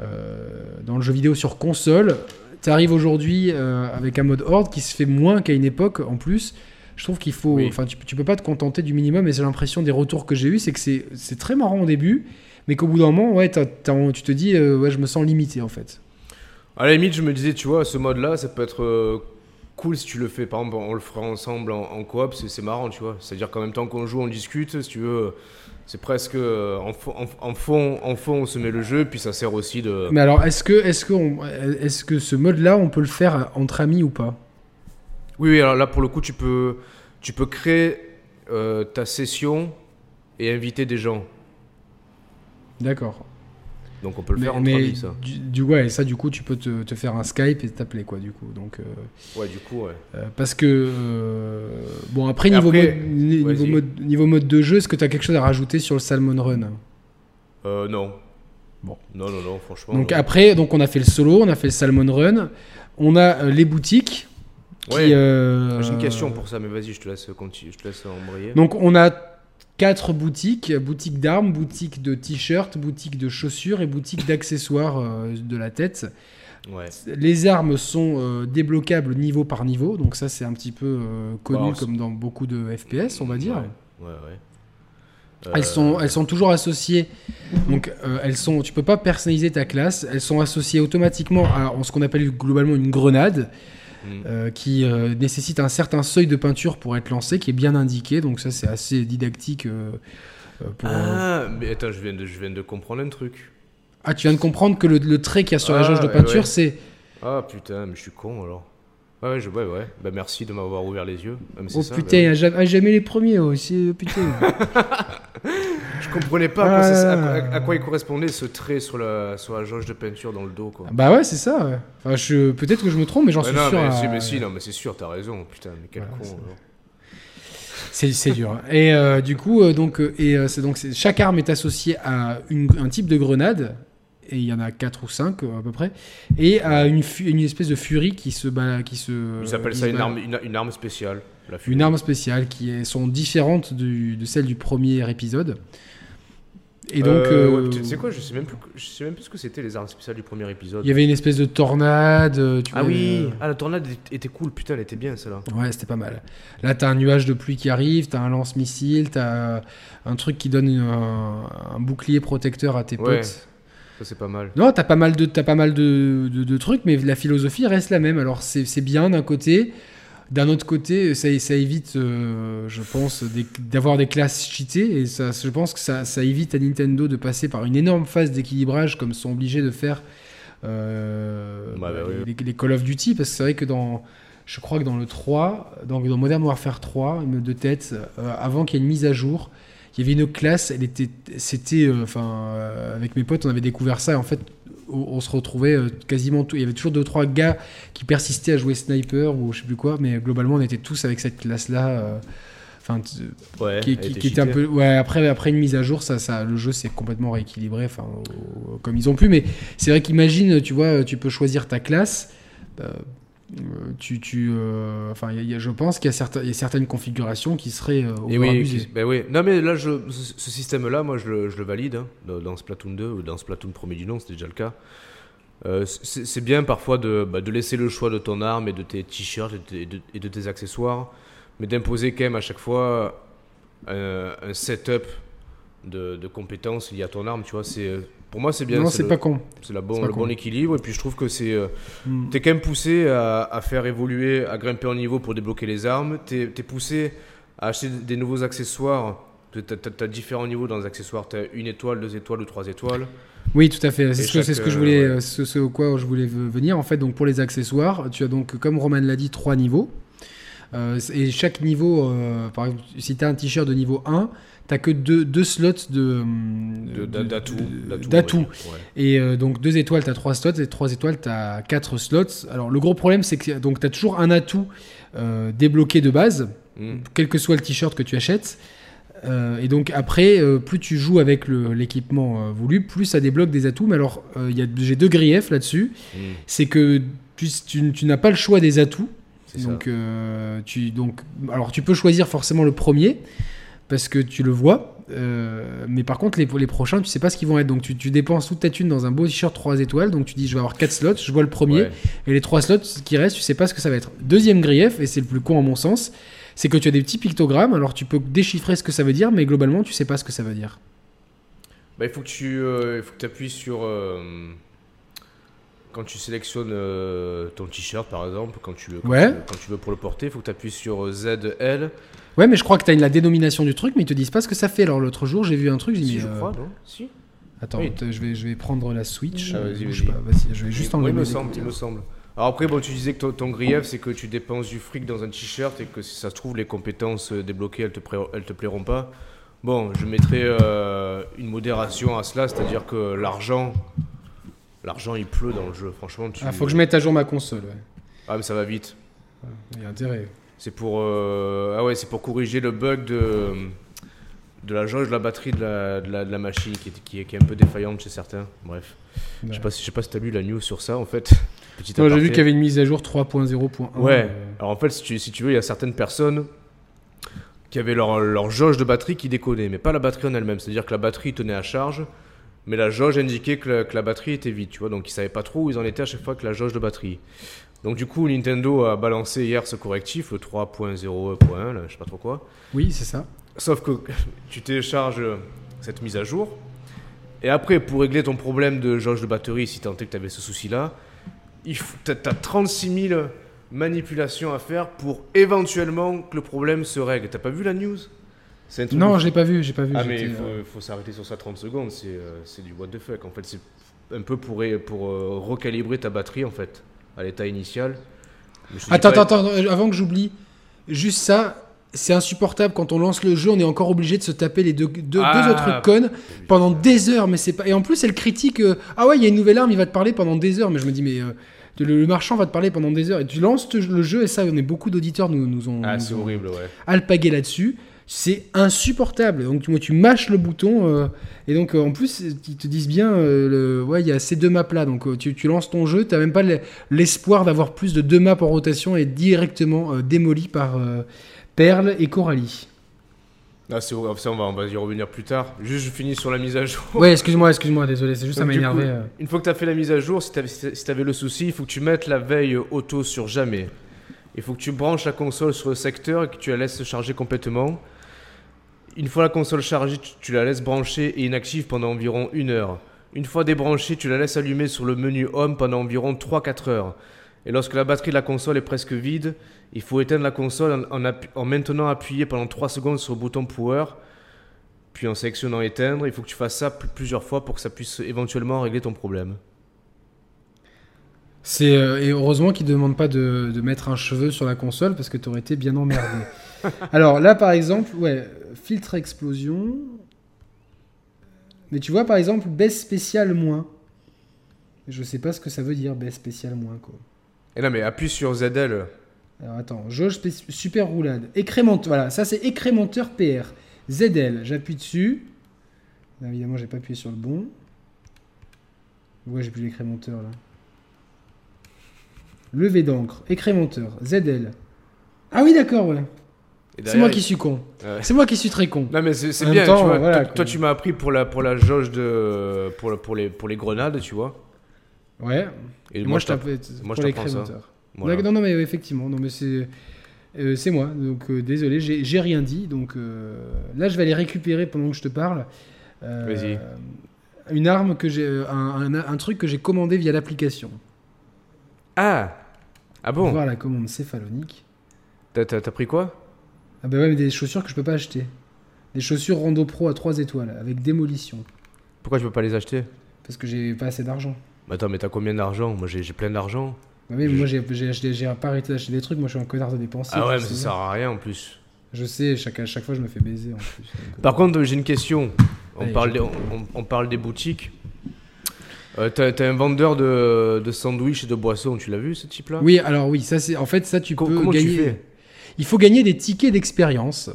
euh, dans le jeu vidéo sur console. Tu arrives aujourd'hui euh, avec un mode horde qui se fait moins qu'à une époque en plus. Je trouve qu'il faut. Oui. Enfin, tu, tu peux pas te contenter du minimum. Et j'ai l'impression des retours que j'ai eu, c'est que c'est très marrant au début. Mais qu'au bout d'un moment, ouais, tu te dis, euh, ouais, je me sens limité en fait. À la limite, je me disais, tu vois, ce mode-là, ça peut être euh, cool si tu le fais. Par exemple, on le fera ensemble en, en coop, c'est marrant, tu vois. C'est-à-dire qu'en même temps qu'on joue, on discute, si tu veux. C'est presque euh, en, fo- en, en fond, en fond, on se met le jeu, puis ça sert aussi de. Mais alors, est-ce que, est-ce que, on- est-ce que ce mode-là, on peut le faire entre amis ou pas? Oui, oui, alors là, pour le coup, tu peux, tu peux créer euh, ta session et inviter des gens. D'accord. Donc on peut le Mais, faire entre mais amis, ça. du, du- ouais, ça, du coup, tu peux te, te faire un Skype et t'appeler, quoi, du coup. Donc, euh, Ouais, du coup, ouais. euh, parce que, euh, bon, après, niveau, après, mode, ni- niveau, mode, niveau mode de jeu, est-ce que tu as quelque chose à rajouter sur le Salmon Run? Euh, non. Bon. Non, non, non, franchement. Donc, non. après, donc, on a fait le solo, on a fait le Salmon Run, on a euh, les boutiques. Ouais. euh, J'ai une question pour ça, mais vas-y, je te laisse continuer, je te laisse embrayer. Donc on a quatre boutiques, boutique d'armes, boutique de t-shirts, boutique de chaussures et boutique d'accessoires euh, de la tête. Ouais. Les armes sont euh, débloquables niveau par niveau, donc ça c'est un petit peu euh, connu c'est- comme dans beaucoup de FPS, on va dire. Ouais, ouais. ouais. Elles sont, elles sont toujours associées. Donc, elles sont, tu peux pas personnaliser ta classe. Elles sont associées automatiquement à en ce qu'on appelle globalement une grenade, hmm. euh, qui euh, nécessite un certain seuil de peinture pour être lancé, qui est bien indiqué. Donc ça, c'est assez didactique. euh, pour, Ah, mais attends, je viens, de, je viens de comprendre un truc. Ah, tu viens de comprendre que le, le trait qu'il y a sur la Ah, jauge de peinture, ouais. c'est. Ah putain, mais je suis con alors. Ouais, ouais, je, ouais, ouais. Bah merci de m'avoir ouvert les yeux. Ah, mais c'est Oh ça, putain, bah à jamais, à jamais les premiers aussi, putain. oui. *laughs* Je comprenais pas à quoi, ça- à quoi- à quoi il correspondait ce trait sur la, sur la jauge de peinture dans le dos, quoi. bah ouais, c'est ça. ouais. Enfin, je, peut-être que je me trompe, mais j'en suis non, sûr. mais, si, mais si, non, mais c'est sûr, t'as raison. Putain, mais quel con. c'est-. C'est dur. hein. Et euh, du coup, euh, donc, euh, et, euh, c'est donc c'est- chaque arme est associée à une- un type de grenade. Et il y en a 4 ou 5 à peu près. Et à une, espèce de furie qui se. bala- qui se Ils appellent ça une arme, une, une arme spéciale. La Une arme spéciale qui est, sont différentes du- de celles du premier épisode. Et donc. Euh, euh, ouais, tu sais quoi, je sais, même plus, je sais même plus ce que c'était les armes spéciales du premier épisode. il y avait une espèce de tornade. euh, tu Ah vois, oui, euh, ah la tornade était- était cool, putain, elle était bien celle-là. Ouais, c'était pas mal. Là, t'as un nuage de pluie qui arrive, t'as un lance-missile, t'as un truc qui donne une- un, un bouclier protecteur à tes Ouais. potes. C'est pas mal. Non, t'as pas mal de, t'as pas mal de, de- de trucs, mais la philosophie reste la même. Alors c'est c'est bien d'un côté, d'un autre côté, ça, ça évite, euh, je pense, d'avoir des classes cheatées, et ça, je pense que ça, ça évite à Nintendo de passer par une énorme phase d'équilibrage comme sont obligés de faire euh, bah oui. les, Call of Duty, parce que c'est vrai que dans, je crois que dans le 3, donc dans Modern Warfare 3, il me- de tête, euh, avant qu'il y ait une mise à jour, il y avait une classe, elle était, c'était, euh, enfin, euh, avec mes potes, on avait découvert ça. Et en fait, on, on se retrouvait euh, quasiment tout. Il y avait toujours deux trois gars qui persistaient à jouer sniper ou je sais plus quoi, mais globalement, on était tous avec cette classe-là. Enfin, Ouais, qui, était qui était un peu ouais après après une mise à jour ça ça le jeu s'est complètement rééquilibré enfin comme ils ont pu mais c'est vrai qu'imagine tu vois tu peux choisir ta classe euh, tu tu euh, enfin y a- y a- je pense qu'il y a certaines il y a certaines configurations qui seraient euh, Et oui, overabusées. qui- ben oui. Non mais là, je, ce, ce système-là, moi, je le, je le valide hein, dans, Splatoon 2 ou dans Splatoon premier du nom, c'était déjà le cas. Euh, c'est c'est bien parfois de, bah, de laisser le choix de ton arme et de tes t-shirts et, de- et de, tes accessoires, mais d'imposer quand même à chaque fois euh, un setup de, de compétences liées à ton arme. Tu vois, c'est pour moi c'est bien. non c'est le- pas con c'est la bon, le bon équilibre et puis je trouve que c'est euh, Mm. T'es quand même poussé à, à faire évoluer, à grimper en niveau pour débloquer les armes. T'es es poussé à acheter des nouveaux accessoires. T'as as, différents niveaux dans les accessoires. T'as une étoile, deux étoiles ou trois étoiles. Oui, tout à fait. C'est ce, ce que je euh, voulais, ouais. euh, ce, ce au quoi je voulais venir. En fait, donc pour les accessoires, tu as donc, comme Roman l'a dit, trois niveaux. Euh, et chaque niveau, euh, par exemple, si tu as un t-shirt de niveau 1, tu que deux, deux slots de. Ouais. Et euh, donc deux étoiles, tu as trois slots, et trois étoiles, tu as quatre slots. Alors le gros problème, c'est que tu as toujours un atout euh, débloqué de base, Mm. quel que soit le t-shirt que tu achètes. Euh, et donc après, euh, plus tu joues avec l'équipement euh, voulu, plus ça débloque des atouts. Mais alors, j'ai deux griefs là-dessus. Mm. C'est que tu, tu- tu n'as pas le choix des atouts. Donc, tu, donc, alors tu peux choisir forcément le premier parce que tu le vois. euh, mais par contre, les, les prochains, tu sais pas ce qu'ils vont être. Donc, tu, tu dépenses toute ta thune dans un beau t-shirt 3 étoiles. Donc, tu dis, je vais avoir 4 slots. Je vois le premier. Ouais. Et les 3 slots qui restent, tu sais pas ce que ça va être. Deuxième grief, et c'est le plus con à mon sens, c'est que tu as des petits pictogrammes. Alors, tu peux déchiffrer ce que ça veut dire, mais globalement, tu sais pas ce que ça veut dire. Bah, il faut que tu euh, il faut que appuies sur. euh, quand tu sélectionnes euh, ton t-shirt, par exemple, quand tu, quand, Ouais. tu, quand tu veux pour le porter, il faut que tu appuies sur euh, ZL. Ouais, mais je crois que tu as la dénomination du truc, mais ils te disent pas ce que ça fait. Alors, l'autre jour, j'ai vu un truc, j'ai Si, je euh, crois, non? Si Attends, Oui. je, vais, je vais prendre la Switch. Ah, vas-y, Bouge vas-y. pas, vas-y, je vais juste Oui, enlever il me semble, il me semble. Alors après, bon, tu disais que ton, ton grief, c'est que tu dépenses du fric dans un t-shirt et que si ça se trouve, les compétences euh, débloquées, elles te, pla- elles te plairont pas. Bon, je mettrai euh, une modération à cela, c'est-à-dire que l'argent, l'argent, il pleut dans le jeu. Franchement, tu. Ah, faut que je mette à jour ma console. Ouais. Ah, mais ça va vite. Il y a intérêt. C'est pour, euh, ah ouais, c'est pour corriger le bug de de la jauge de la batterie de la, de la, de la machine qui est, qui, est, qui est un peu défaillante chez certains. Bref, je sais pas si je sais pas si t'as lu la news sur ça en fait. *laughs* Petit Moi, j'ai vu qu'il y avait une mise à jour 3.0.1. Ouais. euh, Alors en fait, si tu, si tu veux, il y a certaines personnes qui avaient leur, leur jauge de batterie qui déconnait, mais pas la batterie en elle-même. C'est-à-dire que la batterie tenait à charge, mais la jauge indiquait que la, que la batterie était vide, tu vois. Donc ils savaient pas trop où ils en étaient à chaque fois que la jauge de batterie. Donc du coup, Nintendo a balancé hier ce correctif, le 3.0.1, là, je sais pas trop quoi. Oui, c'est ça. Sauf que *laughs* tu télécharges cette mise à jour. Et après, pour régler ton problème de jauge de batterie, si tant est que tu avais ce souci-là, tu as, 36 000 manipulations à faire pour éventuellement que le problème se règle. T'as pas vu la news? Non, j'ai pas vu, j'ai pas vu. Ah, mais il faut, euh, faut s'arrêter sur ça 30 secondes. C'est euh, c'est du what the fuck. En fait, c'est un peu pour, pour euh, recalibrer ta batterie, en fait, à l'état initial. Attends, pas- attends, attends, avant que j'oublie, juste ça, c'est insupportable quand on lance le jeu, on est encore obligé de se taper les deux, deux, Ah. deux autres connes pendant des heures, mais c'est pas. Et en plus, elle critique. euh, ah ouais, il y a une nouvelle arme, il va te parler pendant des heures, mais je me dis, mais euh, le, le marchand va te parler pendant des heures. Et tu lances te- le jeu, et ça, on est beaucoup d'auditeurs nous, nous ont, Ah, nous ont horrible, ouais. alpagué là-dessus. C'est insupportable. Donc tu, moi, tu mâches le bouton euh, et donc euh, en plus ils te disent bien, euh, le, ouais, il y a ces deux maps là. Donc tu, tu lances ton jeu, t'as même pas le- l'espoir d'avoir plus de deux maps en rotation et directement démoli par Perle et Coralie. Ah, c'est. Ça, on va, on va y revenir plus tard. Juste, je finis sur la mise à jour. *laughs* Ouais, excuse-moi, excuse-moi, désolé, c'est juste ça coup, euh. Une fois que tu as fait la mise à jour, si tu avais, si t'avais le souci, il faut que tu mettes la veille auto sur jamais. Il faut que tu branches la console sur le secteur et que tu la laisses se charger complètement. Une fois la console chargée, tu, tu la laisses brancher et inactive pendant environ une heure. Une fois débranchée, tu la laisses allumer sur le menu Home pendant environ 3-4 heures. Et lorsque la batterie de la console est presque vide, il faut éteindre la console en, en appu- en maintenant appuyer pendant 3 secondes sur le bouton Power, puis en sélectionnant éteindre. Il faut que tu fasses ça pl- plusieurs fois pour que ça puisse éventuellement régler ton problème. C'est euh, et heureusement qu'ils ne demandent pas de, de mettre un cheveu sur la console parce que tu aurais été bien emmerdé. *laughs* Alors là, par exemple, ouais, filtre explosion. Mais tu vois, par exemple, baisse spéciale moins. Je sais pas ce que ça veut dire, baisse spéciale moins, quoi. Et non, mais appuie sur ZL. Alors attends, jauge super roulade. Écrémenteur, voilà, ça c'est écrémenteur PR. ZL, j'appuie dessus. Là, évidemment, j'ai pas appuyé sur le bon. Ouais, j'ai plus l'écrémenteur là. Levée d'encre, écrémenteur, ZL. Ah oui, d'accord, ouais. C'est moi qui suis con. Ouais. C'est moi qui suis très con. Non mais c'est c'est En bien, temps, tu vois. voilà, toi, tu m'as appris pour la pour la jauge de pour, pour les pour les grenades, tu vois. Ouais. Et moi, je t'appelle moi, pour je ça. l'écrémenteur. voilà. Non, non, mais effectivement, non, mais c'est euh, c'est moi. Donc euh, désolé, j'ai rien dit. Donc euh, là, je vais aller récupérer pendant que je te parle. Vas-y. Une arme que j'ai, un, un- un truc que j'ai commandé via l'application. Ah ah bon? Voir la commande céphalonique. T'as pris quoi? Ah bah ouais, mais des chaussures que je peux pas acheter. Des chaussures Rando Pro à 3 étoiles avec démolition. Pourquoi tu peux pas les acheter? Parce que j'ai pas assez d'argent. Mais Attends, mais t'as combien d'argent? Moi j'ai plein d'argent. Ouais, mais moi j'ai pas arrêté d'acheter des trucs. Moi je suis un connard de dépensier. Ah ouais, mais ça sert à rien en plus. Je sais, chaque, à chaque fois je me fais baiser en plus. euh, Par contre, j'ai une question. On Allez, parle je des, on, on parle des boutiques. Euh, T'as t'as un vendeur de, de sandwich et de boissons, tu l'as vu ce type-là? Oui, alors oui, ça c'est en fait ça tu Co- peux comment gagner. tu fais? Il faut gagner des tickets d'expérience,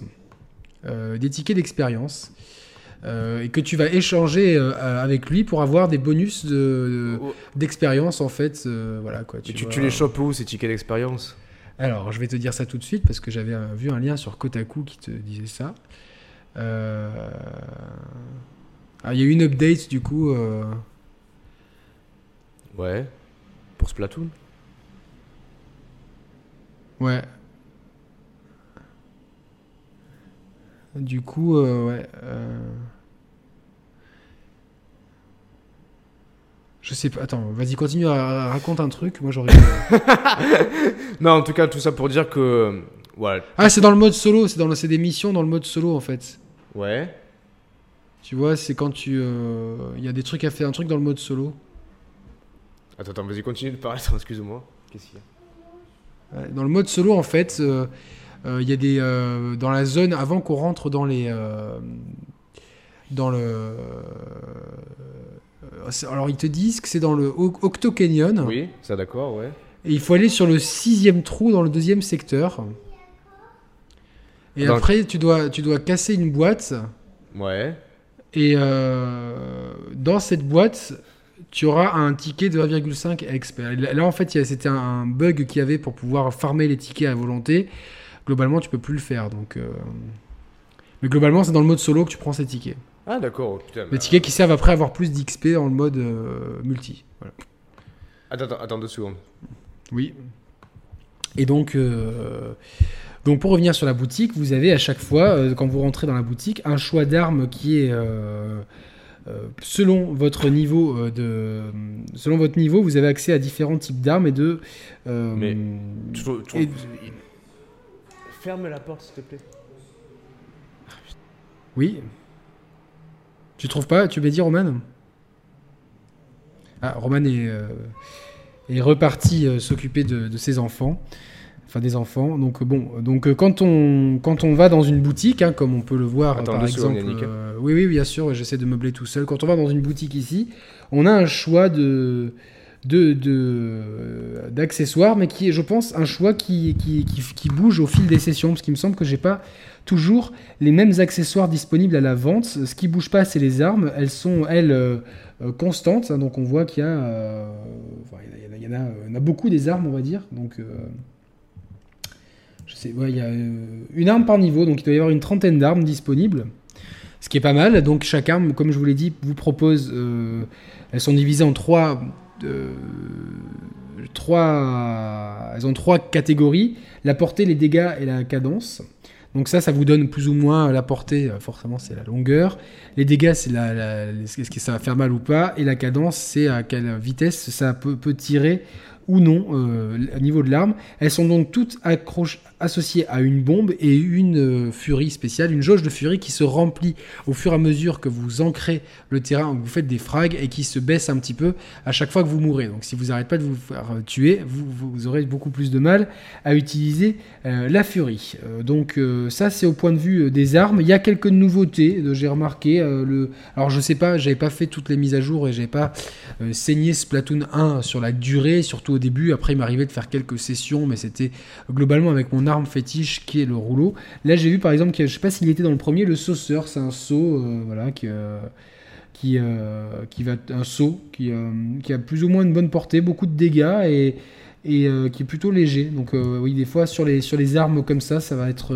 Euh, des tickets d'expérience, euh, et que tu vas échanger euh, avec lui pour avoir des bonus de Oh, d'expérience en fait. voilà quoi. Mais tu, vois. tu les chopes où ces tickets d'expérience? Alors, je vais te dire ça tout de suite parce que j'avais vu un lien sur Kotaku qui te disait ça. Ah, il y a eu une update du coup. Ouais. Pour Splatoon? Ouais. Du coup, euh, ouais. euh, Je sais pas. Attends, vas-y, continue à, à raconte un truc. Moi, j'aurais. *laughs* Non, en tout cas, tout ça pour dire que. Voilà. ah, c'est dans le mode solo. C'est dans le, c'est des missions dans le mode solo en fait. Ouais. Tu vois, c'est quand tu. euh, Il y a des trucs à faire, un truc dans le mode solo. Attends, attends, vas-y, continue de parler, *laughs* excuse-moi. Qu'est-ce qu'il y a? Ouais, Dans le mode solo, en fait, euh, il y a des euh, dans la zone avant qu'on rentre dans les euh, dans le. euh, alors ils te disent que c'est dans le Octo Canyon Oui, ça d'accord, ouais. et il faut aller sur le sixième trou dans le deuxième secteur. Et Dans- après, tu dois tu dois casser une boîte Ouais. et euh, dans cette boîte. Tu auras un ticket de 1,5 exp. Là, en fait, c'était un, un bug qu'il y avait pour pouvoir farmer les tickets à volonté. Globalement, tu peux plus le faire. Donc, euh, Mais globalement, c'est dans le mode solo que tu prends ces tickets. Ah, d'accord, putain. Les mais- tickets qui servent après à avoir plus d'XP dans le mode euh, multi. Voilà. Attends, attends, attends deux secondes. Oui. Et donc, euh, donc, pour revenir sur la boutique, vous avez à chaque fois, euh, quand vous rentrez dans la boutique, un choix d'armes qui est euh, euh, selon votre niveau euh, de, selon votre niveau, vous avez accès à différents types d'armes et de. euh, Mais Tu trouves- tu trouves- et- Ferme la porte, s'il te plaît. Oui. Tu trouves pas Tu veux dire, Roman? Ah, Roman est, euh, est reparti euh, s'occuper de, de ses enfants. Enfin, des enfants. Donc, euh, bon. Donc, quand on, quand on va dans une boutique, hein, comme on peut le voir, Attends, par secondes, exemple. Euh, oui, oui, bien sûr. J'essaie de meubler tout seul. Quand on va dans une boutique ici, on a un choix de de d'accessoires, mais qui est, je pense, un choix qui, qui, qui, bouge au fil des sessions, parce qu'il me semble que j'ai pas toujours les mêmes accessoires disponibles à la vente. Ce qui bouge pas, c'est les armes. Elles sont, elles, euh, euh, constantes. hein. donc on voit qu'il y a, euh, il y, en a- y beaucoup des armes, on va dire. Donc, je sais, il y a une arme par niveau. Donc il doit y avoir une trentaine d'armes disponibles. Ce qui est pas mal. Donc chaque arme, comme je vous l'ai dit, vous propose. elles sont divisées en trois. Trois, elles ont trois catégories la portée, les dégâts et la cadence. Donc ça, ça vous donne plus ou moins la portée, euh, forcément c'est la longueur. Les dégâts, c'est la, est-ce que ça va faire mal ou pas. Et la cadence, c'est à quelle vitesse ça peut tirer ou non euh, au niveau de l'arme. Elles sont donc toutes associées à une bombe et une euh, furie spéciale, une jauge de furie qui se remplit au fur et à mesure que vous ancrez le terrain, que vous faites des frags et qui se baisse un petit peu à chaque fois que vous mourrez. Donc si vous n'arrêtez pas de vous faire euh, tuer, vous, aurez beaucoup plus de mal à utiliser euh, la furie. Donc ça c'est au point de vue des armes. Il y a quelques nouveautés, j'ai remarqué. Alors je sais pas, j'avais pas fait toutes les mises à jour et j'ai pas saigné Splatoon 1 sur la durée, surtout au début. Après, il m'arrivait de faire quelques sessions, mais c'était globalement avec mon arme fétiche qui est le rouleau. Là, j'ai vu par exemple, que, je sais pas s'il était dans le premier, le sauceur. C'est un saut, euh, voilà, qui, euh, qui, euh, qui va un saut qui, qui, a plus ou moins une bonne portée, beaucoup de dégâts et, et qui est plutôt léger. Donc oui, des fois sur les sur les armes comme ça, ça va être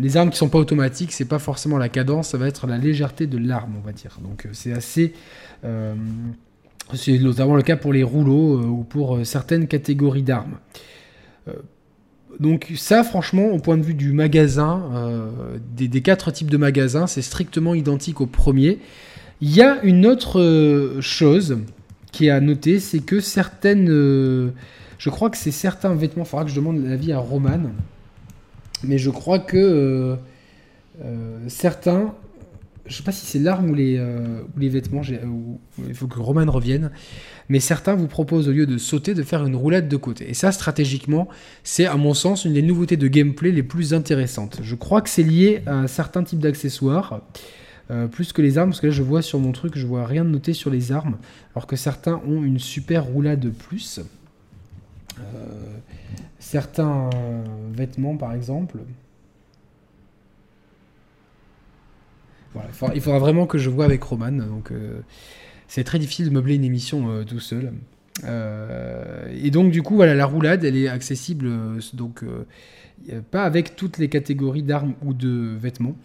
les armes qui sont pas automatiques, c'est pas forcément la cadence, ça va être la légèreté de l'arme, on va dire. Donc c'est assez c'est notamment le cas pour les rouleaux euh, ou pour euh, certaines catégories d'armes. Euh, donc ça, franchement, au point de vue du magasin, des, quatre types de magasins, c'est strictement identique au premier. Il y a une autre chose qui est à noter, c'est que certaines... je crois que c'est certains vêtements, il faudra que je demande l'avis à Roman, mais je crois que certains je sais pas si c'est l'arme ou les, euh, les vêtements, euh, il faut que Roman revienne, mais certains vous proposent au lieu de sauter de faire une roulade de côté. Et ça, stratégiquement, c'est à mon sens une des nouveautés de gameplay les plus intéressantes. Je crois que c'est lié à un certain type d'accessoires, euh, plus que les armes, parce que là je vois sur mon truc, je vois rien de noté sur les armes, alors que certains ont une super roulade de plus. certains vêtements par exemple, il, faudra, vraiment que je vois avec Roman. Donc, euh, c'est très difficile de meubler une émission euh, tout seul. Euh, et donc, du coup, voilà, la roulade, elle est accessible donc pas avec toutes les catégories d'armes ou de vêtements.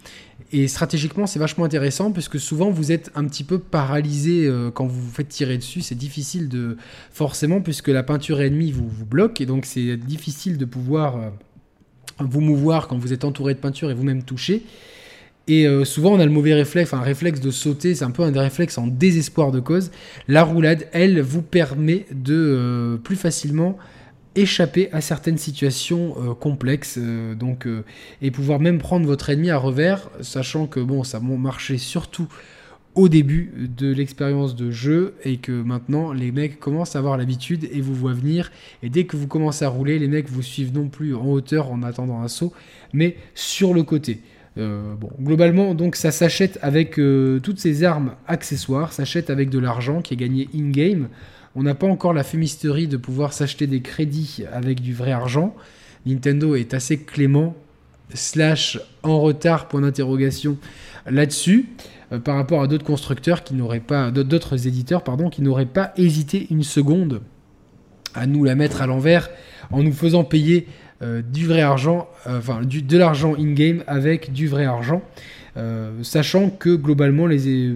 Et stratégiquement, c'est vachement intéressant parce que souvent vous êtes un petit peu paralysé quand vous vous faites tirer dessus. C'est difficile de forcément puisque la peinture ennemie vous, vous bloque et donc c'est difficile de pouvoir vous mouvoir quand vous êtes entouré de peinture et vous-même toucher. Et euh, souvent, on a le mauvais réflexe, un réflexe de sauter, c'est un peu un des réflexes en désespoir de cause. La roulade, elle, vous permet de euh, plus facilement échapper à certaines situations euh, complexes donc et pouvoir même prendre votre ennemi à revers sachant que bon ça marché surtout au début de l'expérience de jeu et que maintenant les mecs commencent à avoir l'habitude et vous voient venir et dès que vous commencez à rouler les mecs vous suivent non plus en hauteur en attendant un saut mais sur le côté euh, bon, globalement, donc ça s'achète avec euh, toutes ces armes accessoires, s'achète avec de l'argent qui est gagné in-game. On n'a pas encore la fumisterie de pouvoir s'acheter des crédits avec du vrai argent. Nintendo est assez clément, slash en retard, point d'interrogation, là-dessus, euh, par rapport à d'autres constructeurs qui n'auraient pas, d'autres éditeurs, pardon, qui n'auraient pas hésité une seconde à nous la mettre à l'envers en nous faisant payer du vrai argent, euh, enfin du, de l'argent in-game avec du vrai argent, euh, sachant que globalement, les,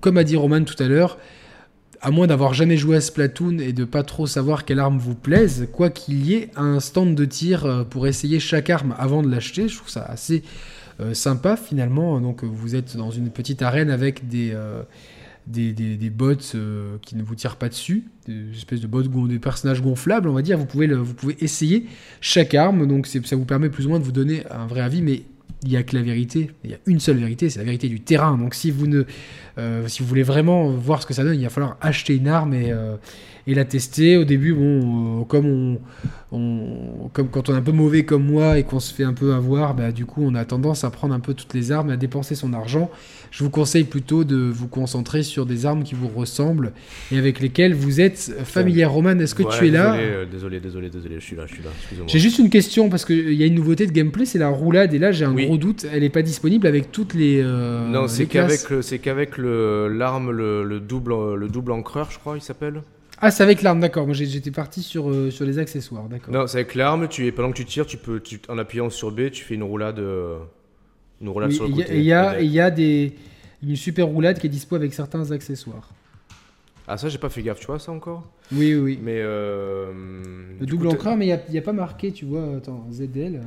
comme a dit Roman tout à l'heure, à moins d'avoir jamais joué à Splatoon et de pas trop savoir quelle arme vous plaise, quoi qu'il y ait un stand de tir pour essayer chaque arme avant de l'acheter, je trouve ça assez sympa finalement. Donc vous êtes dans une petite arène avec des des, des, bots euh, qui ne vous tirent pas dessus, des espèces de bots, des personnages gonflables, on va dire. Vous pouvez, vous pouvez essayer chaque arme, donc ça vous permet plus ou moins de vous donner un vrai avis, mais il n'y a que la vérité, il y a une seule vérité, c'est la vérité du terrain. Donc si vous, ne, euh, si vous voulez vraiment voir ce que ça donne, il va falloir acheter une arme et, euh, et la tester. Au début, bon, comme on, comme quand on est un peu mauvais comme moi et qu'on se fait un peu avoir, bah, du coup, on a tendance à prendre un peu toutes les armes, à dépenser son argent. Je vous conseille plutôt de vous concentrer sur des armes qui vous ressemblent et avec lesquelles vous êtes familier. Roman, est-ce que tu es là euh, désolé, désolé, désolé, je suis là, je suis là. J'ai juste une question parce qu'il y a une nouveauté de gameplay, c'est la roulade et là j'ai un gros doute, elle n'est pas disponible avec toutes les. Euh, non, c'est qu'avec c'est qu'avec l'arme le, le, double le double encreur, je crois, il s'appelle. Ah, c'est avec l'arme, d'accord. Moi, j'étais parti sur, euh, sur les accessoires, d'accord. Non, c'est avec l'arme. Tu, pendant que tu tires, tu peux, en appuyant sur B, tu fais une roulade, euh, une roulade sur le côté. Et il y a, y a des, une super roulade qui est dispo avec certains accessoires. Ah, ça, j'ai pas fait gaffe, tu vois, ça encore? Oui, oui. Mais. Euh, le double encreur, mais il n'y a, a, pas marqué, tu vois, attends, ZL.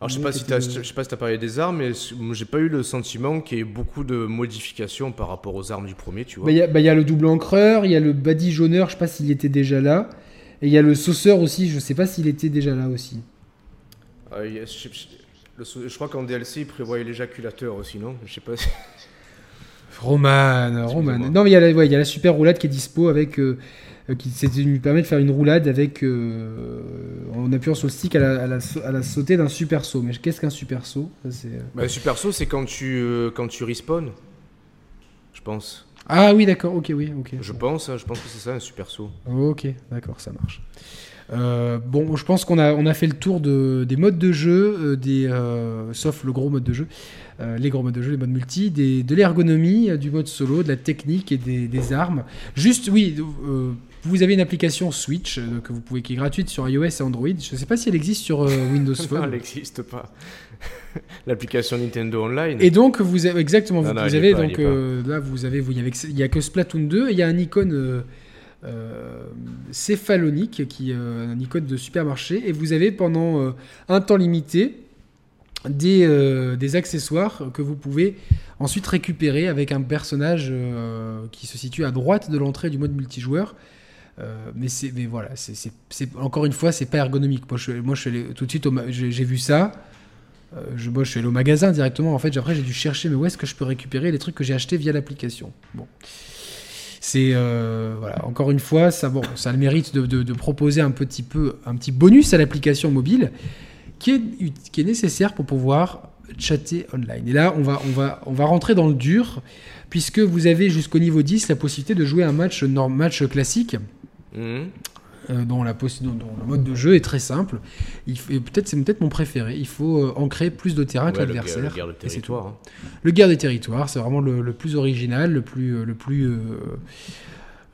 Alors, je sais pas si tu je sais pas si as parlé des armes, mais j'ai pas eu le sentiment qu'il y ait beaucoup de modifications par rapport aux armes du premier, tu vois. Bah, il bah, y, a le double encreur, il y a le body jauneur, je sais pas s'il était déjà là, et il y a le sauceur aussi, je sais pas s'il était déjà là aussi. Euh, je, crois qu'en DLC, il prévoyait l'éjaculateur aussi, non? Je sais pas si... Roman, Roman. Non, mais il y, a la, y a la super roulade qui est dispo avec... Euh, qui lui permet de faire une roulade avec euh, en appuyant sur le stick à la, à la, sautée d'un super saut. Mais qu'est-ce qu'un super saut? Euh, bah, Super saut, c'est quand tu quand tu respawn, je pense. Ah oui, d'accord, ok, oui, ok. Je pense, hein, je pense que c'est ça un super saut. Ok, d'accord, ça marche. Euh, bon, je pense qu'on a, on a fait le tour de, des modes de jeu, euh, des, euh, sauf le gros mode de jeu, euh, les gros modes de jeu, les modes multi, des, de l'ergonomie, euh, du mode solo, de la technique et des, des armes. Juste, oui, euh, vous avez une application Switch euh, que vous pouvez, qui est gratuite sur iOS et Android. Je ne sais pas si elle existe sur euh, Windows *laughs* Non, Phone. elle n'existe pas. *laughs* L'application Nintendo Online. Et donc, vous avez, exactement, Non, vous, non, avez pas, donc euh, là, vous avez, vous, il y avait- il y a que Splatoon 2 et il y a un icône céphalonique qui, un icône de supermarché et vous avez pendant un temps limité des, euh, des accessoires que vous pouvez ensuite récupérer avec un personnage euh, qui se situe à droite de l'entrée du mode multijoueur. Euh, mais c'est mais voilà c'est encore une fois c'est pas ergonomique moi moi tout de suite j'ai vu ça euh, moi, je suis allé au magasin directement. En fait, après, j'ai dû chercher, mais où est-ce que je peux récupérer les trucs que j'ai achetés via l'application? Bon. C'est. euh, voilà, encore une fois, ça, bon, ça a le mérite de, proposer un petit, peu, un petit bonus à l'application mobile qui est, ut- qui est nécessaire pour pouvoir chatter online. Et là, on va, on, va, on va rentrer dans le dur, puisque vous avez jusqu'au niveau 10 la possibilité de jouer un match, norm- match classique. Euh, dont, la dont- dont le mode de jeu est très simple. Il peut-être c'est peut-être mon préféré. Il faut euh, ancrer plus de terrain que Ouais, l'adversaire. le guerre de territoire. hein. Le guerre des territoires, c'est vraiment le, le plus original, le plus, euh, le plus, euh,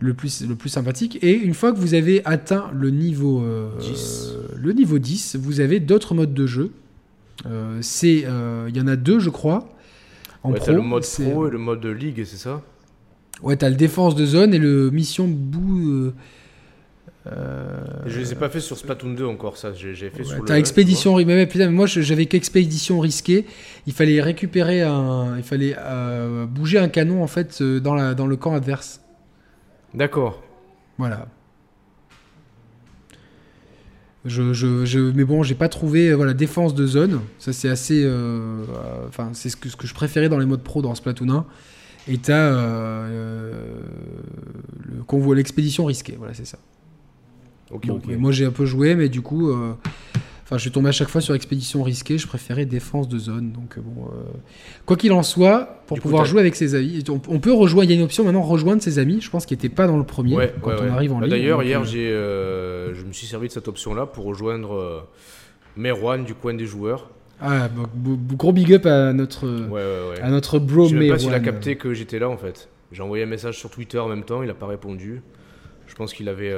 le plus, le plus sympathique. Et une fois que vous avez atteint le niveau, euh, 10. le niveau 10, vous avez d'autres modes de jeu. Euh, c'est, euh, il y en a deux, je crois. En Ouais, pro, le mode pro et le mode ligue, c'est ça? Ouais, t'as le défense de zone et le mission bout. Euh, Je les ai pas fait sur Splatoon 2 encore, ça. J'ai fait Ouais, sur. T'as expédition, ri- mais putain, mais moi j'avais qu'expédition risquée. Il fallait récupérer un, il fallait euh, bouger un canon en fait euh, dans la dans le camp adverse. D'accord. Voilà. Je, je, je, mais bon, j'ai pas trouvé euh, voilà défense de zone. Ça c'est assez, euh, enfin c'est ce que, ce que je préférais dans les modes pro dans Splatoon 1. Et t'as le convoi, l'expédition risquée. Voilà, c'est ça. Moi j'ai un peu joué, mais du coup, euh, enfin, je suis tombé à chaque fois sur expédition risquée. Je préférais défense de zone. Donc euh, bon, euh, quoi qu'il en soit, pour Du pouvoir jouer avec ses amis, on, on peut rejoindre. Il y a une option maintenant rejoindre ses amis. Je pense qu'il n'était pas dans le premier Ouais, quand ouais, on ouais. arrive en Bah, ligne. D'ailleurs, hier, euh, j'ai, euh, je me suis servi de cette option-là pour rejoindre Merwan du coin des joueurs. ah, bah, gros big up à notre à notre bro Je sais même pas s'il a capté que j'étais là en fait. J'ai envoyé un message sur Twitter en même temps, il a pas répondu. Je pense qu'il avait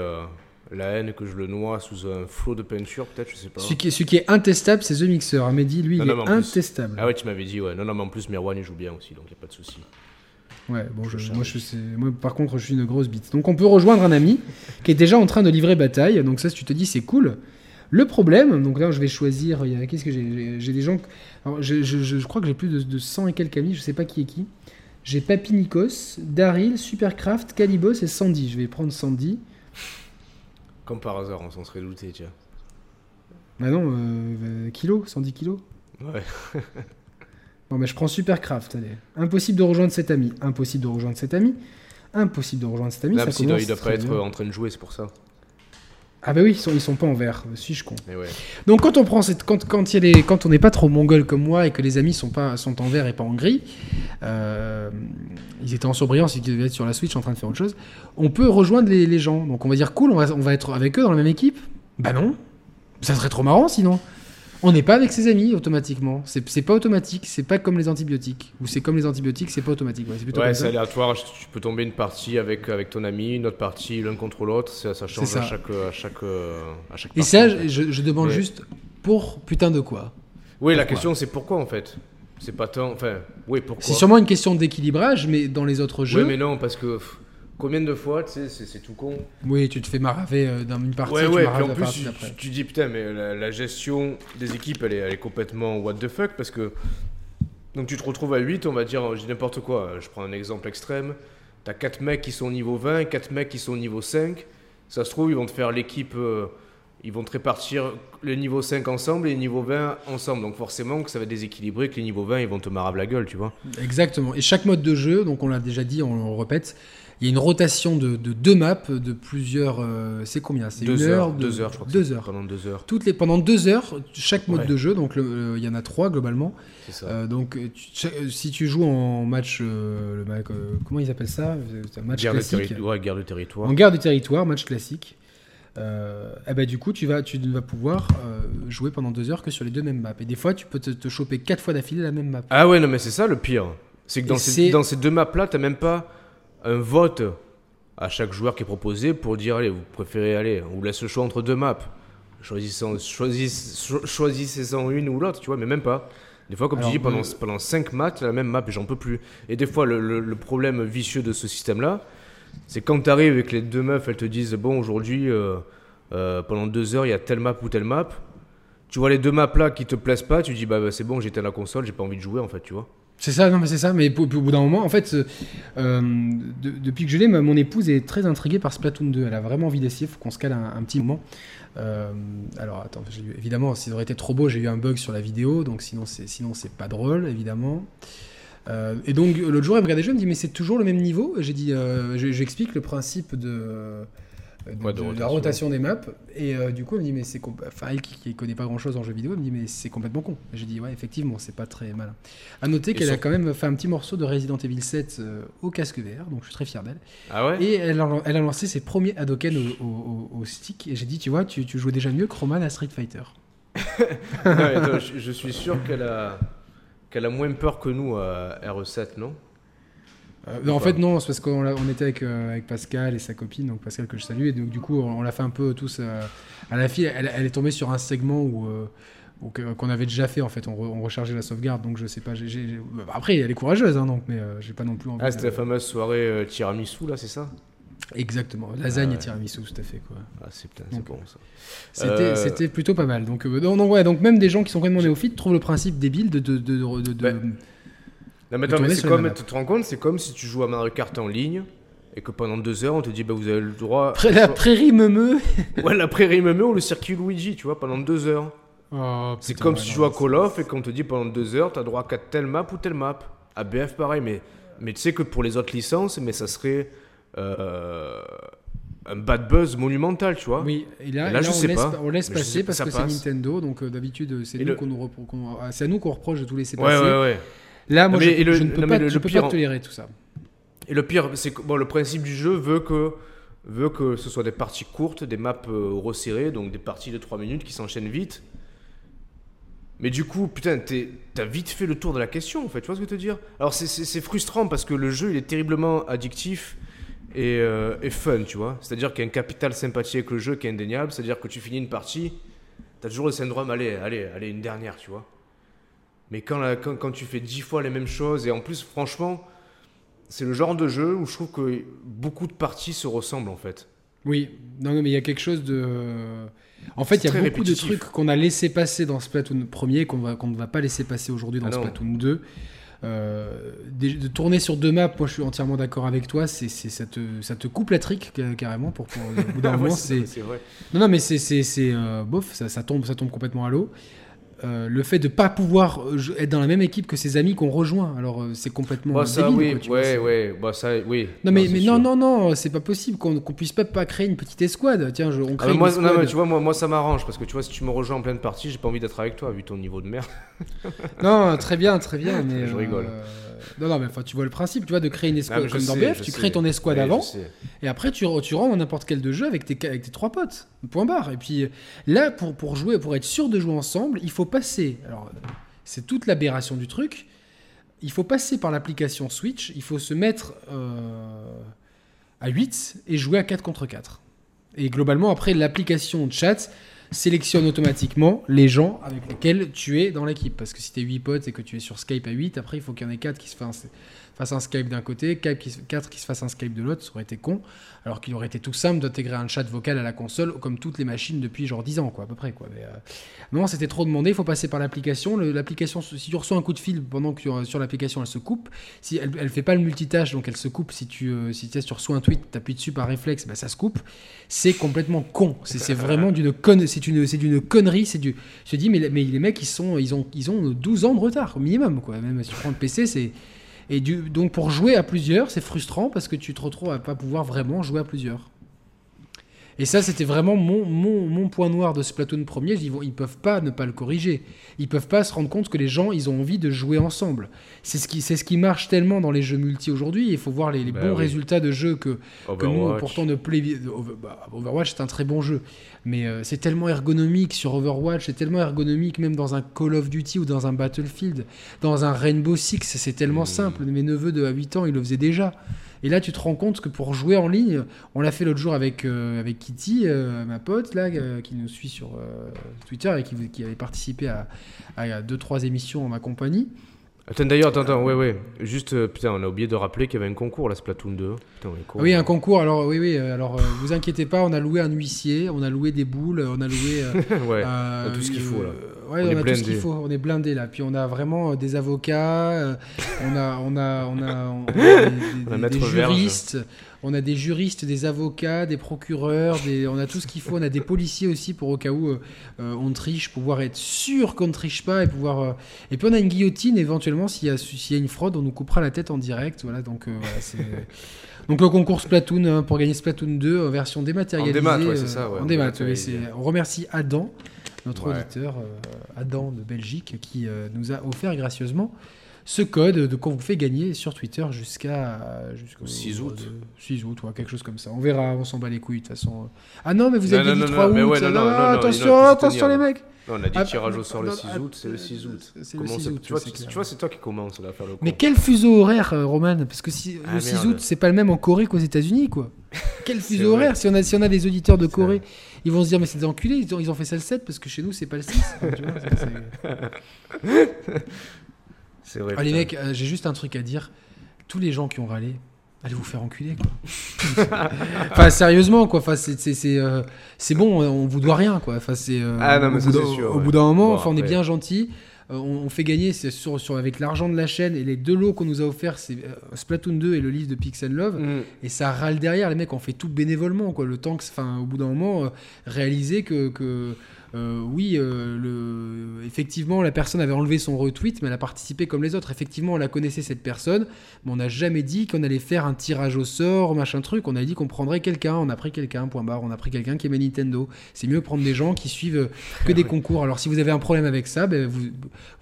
la haine que je le noie sous un flot de peinture, peut-être, je sais pas. Celui qui, est, celui qui est intestable, c'est The Mixer. Ah, Mehdi, lui, Non, il non, est plus- intestable. Ah ouais, tu m'avais dit, ouais. Non, non, mais en plus, Merwan il joue bien aussi, donc il a pas de souci. Ouais, bon, je- Je moi, charge. je sais, moi, par contre, je suis une grosse bite. Donc, on peut rejoindre un ami *laughs* qui est déjà en train de livrer bataille. Donc, ça, si tu te dis, c'est cool. Le problème, donc là, je vais choisir. Qu'est-ce que j'ai J'ai- des gens. alors, je, je- je- je crois que j'ai plus de, de 100 et quelques amis. Je sais pas qui est qui. J'ai Papy Nikos, Daryl, Supercraft, Calibos et Sandy. Je vais prendre Sandy. Comme par hasard, on s'en serait douté, tiens. Bah non, euh, euh, Kilo, Sandy Kilo. Ouais. *laughs* Bon, mais je prends Supercraft, allez. Impossible de rejoindre cet ami. Impossible de rejoindre cet ami. Impossible de rejoindre cet ami. Là, ça commence il doit pas être bien. euh, en train de jouer, c'est pour ça. Ah bah oui, ils sont, ils sont pas en vert. Suis-je con ouais. Donc quand on prend cette, quand, quand, y a quand on n'est pas trop mongol comme moi et que les amis sont pas sont en vert et pas en gris, euh, ils étaient en surbrillance, ils devaient être sur la Switch en train de faire autre chose. On peut rejoindre les, les gens. Donc on va dire cool, on va, on va être avec eux dans la même équipe. Bah non, ça serait trop marrant sinon. On n'est pas avec ses amis automatiquement. C'est pas automatique. C'est pas comme les antibiotiques. Ou c'est comme les antibiotiques, c'est pas automatique. Ouais, c'est Ouais, aléatoire. Tu peux tomber une partie avec, avec ton ami, une autre partie l'un contre l'autre. Ça, ça change ça. à chaque, à chaque, à chaque Et partie, ça, en fait. je, je demande Mais- juste pour putain de quoi Oui, la question c'est pourquoi en fait? C'est pas tant. Enfin, oui, pourquoi? C'est sûrement une question d'équilibrage, mais dans les autres jeux. Oui, mais non, parce que pff, combien de fois, tu sais, c'est tout con? Oui, tu te fais maraver euh, dans une partie, ouais, tu ouais, puis en la plus, tu, dis putain, mais la, la gestion des équipes, elle est, elle est complètement what the fuck parce que. Donc tu te retrouves à 8, on va dire, je dis n'importe quoi, je prends un exemple extrême. T'as 4 mecs qui sont au niveau 20, 4 mecs qui sont au niveau 5. Ça se trouve, ils vont te faire l'équipe. euh, ils vont te répartir le niveau 5 ensemble et le niveau 20 ensemble. Donc forcément que ça va déséquilibrer, que les niveaux 20 ils vont te marave la gueule, tu vois. Exactement. Et chaque mode de jeu, donc on l'a déjà dit, on le répète, il y a une rotation de, de deux maps de plusieurs. euh, c'est combien? C'est Deux une heures, heure, de- deux heures, je crois. Deux heures. Pendant deux heures, Toutes les, pendant deux heures, chaque mode Ouais. de jeu, donc le- le- il y en a trois globalement. c'est ça. Euh, donc euh, tu- euh, si tu joues en match, euh, le euh, comment ils appellent ça? C'est un match guerre, de classique. ouais, guerre de territoire. En guerre du territoire, match classique. Euh, eh ben, du coup, tu vas, tu ne vas pouvoir euh, jouer pendant deux heures que sur les deux mêmes maps. Et des fois, tu peux te, te choper quatre fois d'affilée la même map. Ah ouais, non, mais c'est ça le pire. C'est que dans, ces, dans ces deux maps-là, t'as même pas un vote à chaque joueur qui est proposé pour dire allez, vous préférez aller. On vous laisse le choix entre deux maps. Choisissez-en choisissez, cho- choisissez-en une ou l'autre, tu vois, mais même pas. Des fois, comme Alors, tu dis, pendant, pendant 5 matchs, la même map et j'en peux plus. Et des fois, le, le- le problème vicieux de ce système-là, c'est quand tu arrives avec les deux meufs, elles te disent Bon, aujourd'hui, euh, euh, pendant deux heures, il y a telle map ou telle map. Tu vois les deux maps là qui te plaisent pas, tu dis Bah, bah, c'est bon, j'étais à la console, j'ai pas envie de jouer en fait, tu vois. C'est ça, non, mais c'est ça. Mais au bout d'un moment, en fait, euh, de- depuis que je l'ai, mon épouse est très intriguée par Splatoon 2. Elle a vraiment envie d'essayer. Faut qu'on se cale un, petit moment. Alors, attends, évidemment, s'il aurait été trop beau, j'ai eu un bug sur la vidéo. Donc, sinon, sinon c'est pas drôle, évidemment. Euh, et donc, l'autre jour, elle me regardait jouer, elle me dit, mais c'est toujours le même niveau. J'ai dit, euh, je- j'explique le principe de. euh, de, Ouais, de de la rotation. des maps et euh, du coup elle me dit mais c'est enfin elle qui, qui connaît pas grand chose en jeu vidéo elle me dit mais c'est complètement con j'ai dit ouais effectivement c'est pas très malin à noter qu'elle a quand même fait un petit morceau de Resident Evil 7 euh, au casque VR donc je suis très fier d'elle Ah ouais? Et elle a, elle a lancé ses premiers Hadoken au, au- au- au stick et j'ai dit tu vois tu, tu jouais déjà mieux que Roman à Street Fighter *laughs* Non, je, je suis sûr qu'elle a, qu'elle a moins peur que nous à RE7, non? Euh, non, en fait, non, c'est parce qu'on on était avec, euh, avec Pascal et sa copine, donc Pascal que je salue, et donc du coup, on, on l'a fait un peu tous euh, à la fille. Elle, elle est tombée sur un segment où. euh, qu'on avait déjà fait en fait, on, re- on rechargeait la sauvegarde, donc je sais pas. Après, elle est courageuse, hein, donc, mais euh, j'ai pas non plus envie. Ah, c'était la fameuse soirée euh, tiramisu, là, c'est ça? Exactement, lasagne Ah ouais. et tiramisu, tout à fait quoi. Ah, c'est putain, c'est Donc, bon ça. C'était Euh, c'était plutôt pas mal. Donc, euh, non, non, ouais, donc même des gens qui sont complètement néophytes trouvent le principe débile de. de, de, de- de- de- Non, mais attends, mais c'est comme, tu te rends compte, c'est comme si tu joues à Mario Kart en ligne et que pendant deux heures, on te dit, bah, vous avez le droit. Près la prairie meumeux. *laughs* Ouais, la prairie Memeux ou le circuit Luigi, tu vois, pendant deux heures. Oh, C'est putain, comme ouais, si tu joues à Call of et qu'on te dit pendant deux heures, t'as droit qu'à telle map ou telle map. À BF, pareil, mais, mais tu sais que pour les autres licences, mais ça serait euh, un bad buzz monumental, tu vois. Oui, et là, Et et là, là, je on, sais laisse, pas. on laisse passer sais parce que c'est. Nintendo, donc euh, d'habitude euh, c'est nous le- qu'on nous, repro- c'est à nous qu'on reproche de tout laisser Ouais, passer. ouais, ouais. Là, moi, Non, je, et le- je ne peux non, pas, le- je peux pire pas en- tolérer tout ça. Et le pire, c'est que bon, le principe du jeu veut que, veut que ce soit des parties courtes, des maps resserrées, donc des parties de 3 minutes qui s'enchaînent vite. Mais du coup, putain, t'as vite fait le tour de la question, en fait, tu vois ce que je veux te dire? Alors c'est frustrant parce que le jeu, il est terriblement addictif et, euh, et fun, tu vois C'est-à-dire qu'il y a un capital sympathie avec le jeu qui est indéniable, c'est-à-dire que tu finis une partie, t'as toujours le syndrome, allez, allez, allez, une dernière, tu vois Mais quand, la- quand, quand tu fais 10 fois les mêmes choses, et en plus, franchement, c'est le genre de jeu où je trouve que beaucoup de parties se ressemblent en fait. Oui, non, mais il y a quelque chose de. En fait, il y a beaucoup de répétitif. trucs qu'on a laissé passer dans Splatoon 1er qu'on ne va pas laisser passer aujourd'hui dans Ah. Splatoon 2. Euh, de tourner sur deux maps, moi je suis entièrement d'accord avec toi, c'est ça, te, ça te coupe la trique ca- carrément pour, pour au bout d'un *laughs* moment, c'est. Non, non, mais c'est, euh, bof, ça, ça tombe, ça tombe complètement à l'eau. Euh, le fait de pas pouvoir euh, être dans la même équipe que ses amis qu'on rejoint, alors euh, c'est complètement Bah, ça, débile, oui, quoi, ouais, ouais, bah, ça, oui. Non mais, c'est mais non, non, non, c'est pas possible qu'on, puisse pas, pas créer une petite escouade. Tiens, je, on Ah, crée mais une moi, escouade. non, mais tu vois, moi, moi ça m'arrange parce que tu vois, si tu me rejoins en pleine partie, j'ai pas envie d'être avec toi vu ton niveau de merde. Non, très bien, très bien, *laughs* mais Je rigole. euh, Non, non, mais enfin, tu vois le principe, tu vois, de créer une escouade comme dans BF, tu sais. crées ton escouade avant, et après tu, tu rentres dans n'importe quel de jeu avec tes, avec tes trois potes. Point barre. Et puis là, pour, pour jouer, pour être sûr de jouer ensemble, il faut passer. Alors, c'est toute l'aberration du truc. Il faut passer par l'application Switch, il faut se mettre euh, à 8 et jouer à 4 contre 4. Et globalement, après, l'application chat sélectionne automatiquement les gens avec lesquels tu es dans l'équipe. Parce que si tu es 8 potes et que tu es sur Skype à 8, après, il faut qu'il y en ait 4 qui se fassent un, fassent un Skype d'un côté, 4 qui, se- quatre qui se fassent un Skype de l'autre. Ça aurait été con. Alors qu'il aurait été tout simple d'intégrer un chat vocal à la console, comme toutes les machines depuis genre 10 ans, quoi, à peu près. Quoi. Mais, euh, non, c'était trop demandé. Il faut passer par l'application. L'application, si tu reçois un coup de fil pendant que tu- sur l'application, elle se coupe. Si elle, elle fait pas le multitâche, donc elle se coupe. Si tu, euh, si tu reçois un tweet, tu appuies dessus par réflexe, bah, ça se coupe. C'est complètement con. C'est vraiment d'une conne, c'est une, d'une connerie. C'est du. Je te dis, mais, mais les mecs, ils sont, ils ont, ils ont 12 ans de retard au minimum, quoi. Même si tu prends le PC, c'est Et donc pour jouer à plusieurs, c'est frustrant parce que tu te retrouves à pas pouvoir vraiment jouer à plusieurs. Et ça, c'était vraiment mon, mon, mon point noir de Splatoon premier. Ils, vont, ils peuvent pas ne pas le corriger. Ils peuvent pas se rendre compte que les gens, ils ont envie de jouer ensemble. C'est ce qui, c'est ce qui marche tellement dans les jeux multi aujourd'hui. Il faut voir les, les Bah bons oui. résultats de jeux que, que nous, pourtant, ne plaît. Over- bah, Overwatch, c'est un très bon jeu. Mais euh, c'est tellement ergonomique sur Overwatch, c'est tellement ergonomique même dans un Call of Duty ou dans un Battlefield, dans un Rainbow Six, c'est tellement Mm. simple. Mes neveux de 8 ans, ils le faisaient déjà. Et là, tu te rends compte que pour jouer en ligne, on l'a fait l'autre jour avec, euh, Kitty, euh, ma pote, euh, qui nous suit sur Twitter et qui, qui avait participé à, à deux, trois émissions en ma compagnie. Attends, d'ailleurs, attends, attends, ouais, ouais. Juste, euh, putain, on a oublié de rappeler qu'il y avait un concours, la Splatoon 2. Putain, on est con. Ah oui, un concours. Alors, oui, oui. euh, Alors, euh, vous inquiétez pas, on a loué un huissier, on a loué des boules, on a loué. euh, *laughs* ouais. On a tout ce qu'il faut, là. Ouais, On a tout ce qu'il blindé. faut. On est blindé là. Puis on a vraiment des avocats, on a, on a, on a, on a *laughs* des, Verge. On a des juristes, des avocats, des procureurs, des, on a tout ce qu'il faut. On a des policiers aussi pour au cas où euh, euh, on triche, pouvoir être sûr qu'on ne triche pas et pouvoir. euh, Et puis on a une guillotine éventuellement s'il y y a une fraude, on nous coupera la tête en direct. Voilà, donc euh, voilà, c'est. *laughs* Donc le concours Splatoon hein, pour gagner Splatoon 2 en version dématérialisée. En démat, ouais, c'est ça, ouais, en démat, On remercie Adam, notre auditeur Adam de Belgique, qui nous a offert gracieusement ce code de qu'on vous fait gagner sur Twitter jusqu'à jusqu'au 6 août. euh, 6 août, ouais, quelque chose comme ça. On verra, on s'en bat les couilles de toute façon. Ah non, mais vous avez non, dit non, 3 non, mais août. ouais, non, non, non, non, attention, attention les mecs. Non, on a dit Ah, tirage au sort le non, 6 ah, août, c'est le 6 août. c'est le Comment 6 ça- août, tu vois, c'est tu, clair. tu vois, c'est toi qui commence là, à faire le con. Mais quel fuseau horaire, euh, Roman Parce que si, Ah, le 6 merde. août, c'est pas le même en Corée qu'aux États-Unis, quoi. *laughs* Quel fuseau horaire si on, a, si on a des auditeurs de Corée, ils vont se dire, mais c'est des enculés, ils ont, ils ont fait ça le 7 parce que chez nous, c'est pas le 6. *laughs* tu vois, *laughs* c'est- vrai. Ah, les mecs, euh, j'ai juste un truc à dire. Tous les gens qui ont râlé, allez vous faire enculer, quoi. *laughs* enfin, sérieusement, quoi. Enfin, c'est, c'est, c'est, euh, c'est bon, on vous doit rien, quoi. Enfin, c'est, euh, Ah, non, mais au, ça, bout c'est d'un- sûr, au ouais. bout d'un moment, Bon, enfin, on est bien gentil. Euh, on, on fait gagner c'est sur, sur, avec l'argent de la chaîne et les deux lots qu'on nous a offerts, c'est euh, Splatoon 2 et le livre de Pix and Love. Mm. Et ça râle derrière, les mecs, on fait tout bénévolement, quoi. Le temps que, enfin, au bout d'un moment, euh, réaliser que, que euh, oui, euh, le, effectivement, la personne avait enlevé son retweet, mais elle a participé comme les autres. Effectivement, on la connaissait cette personne, mais on n'a jamais dit qu'on allait faire un tirage au sort, machin truc. On a dit qu'on prendrait quelqu'un, on a pris quelqu'un, point barre. On a pris quelqu'un qui aimait Nintendo. C'est mieux prendre des gens qui suivent euh, que des concours. Alors, si vous avez un problème avec ça, ben, vous,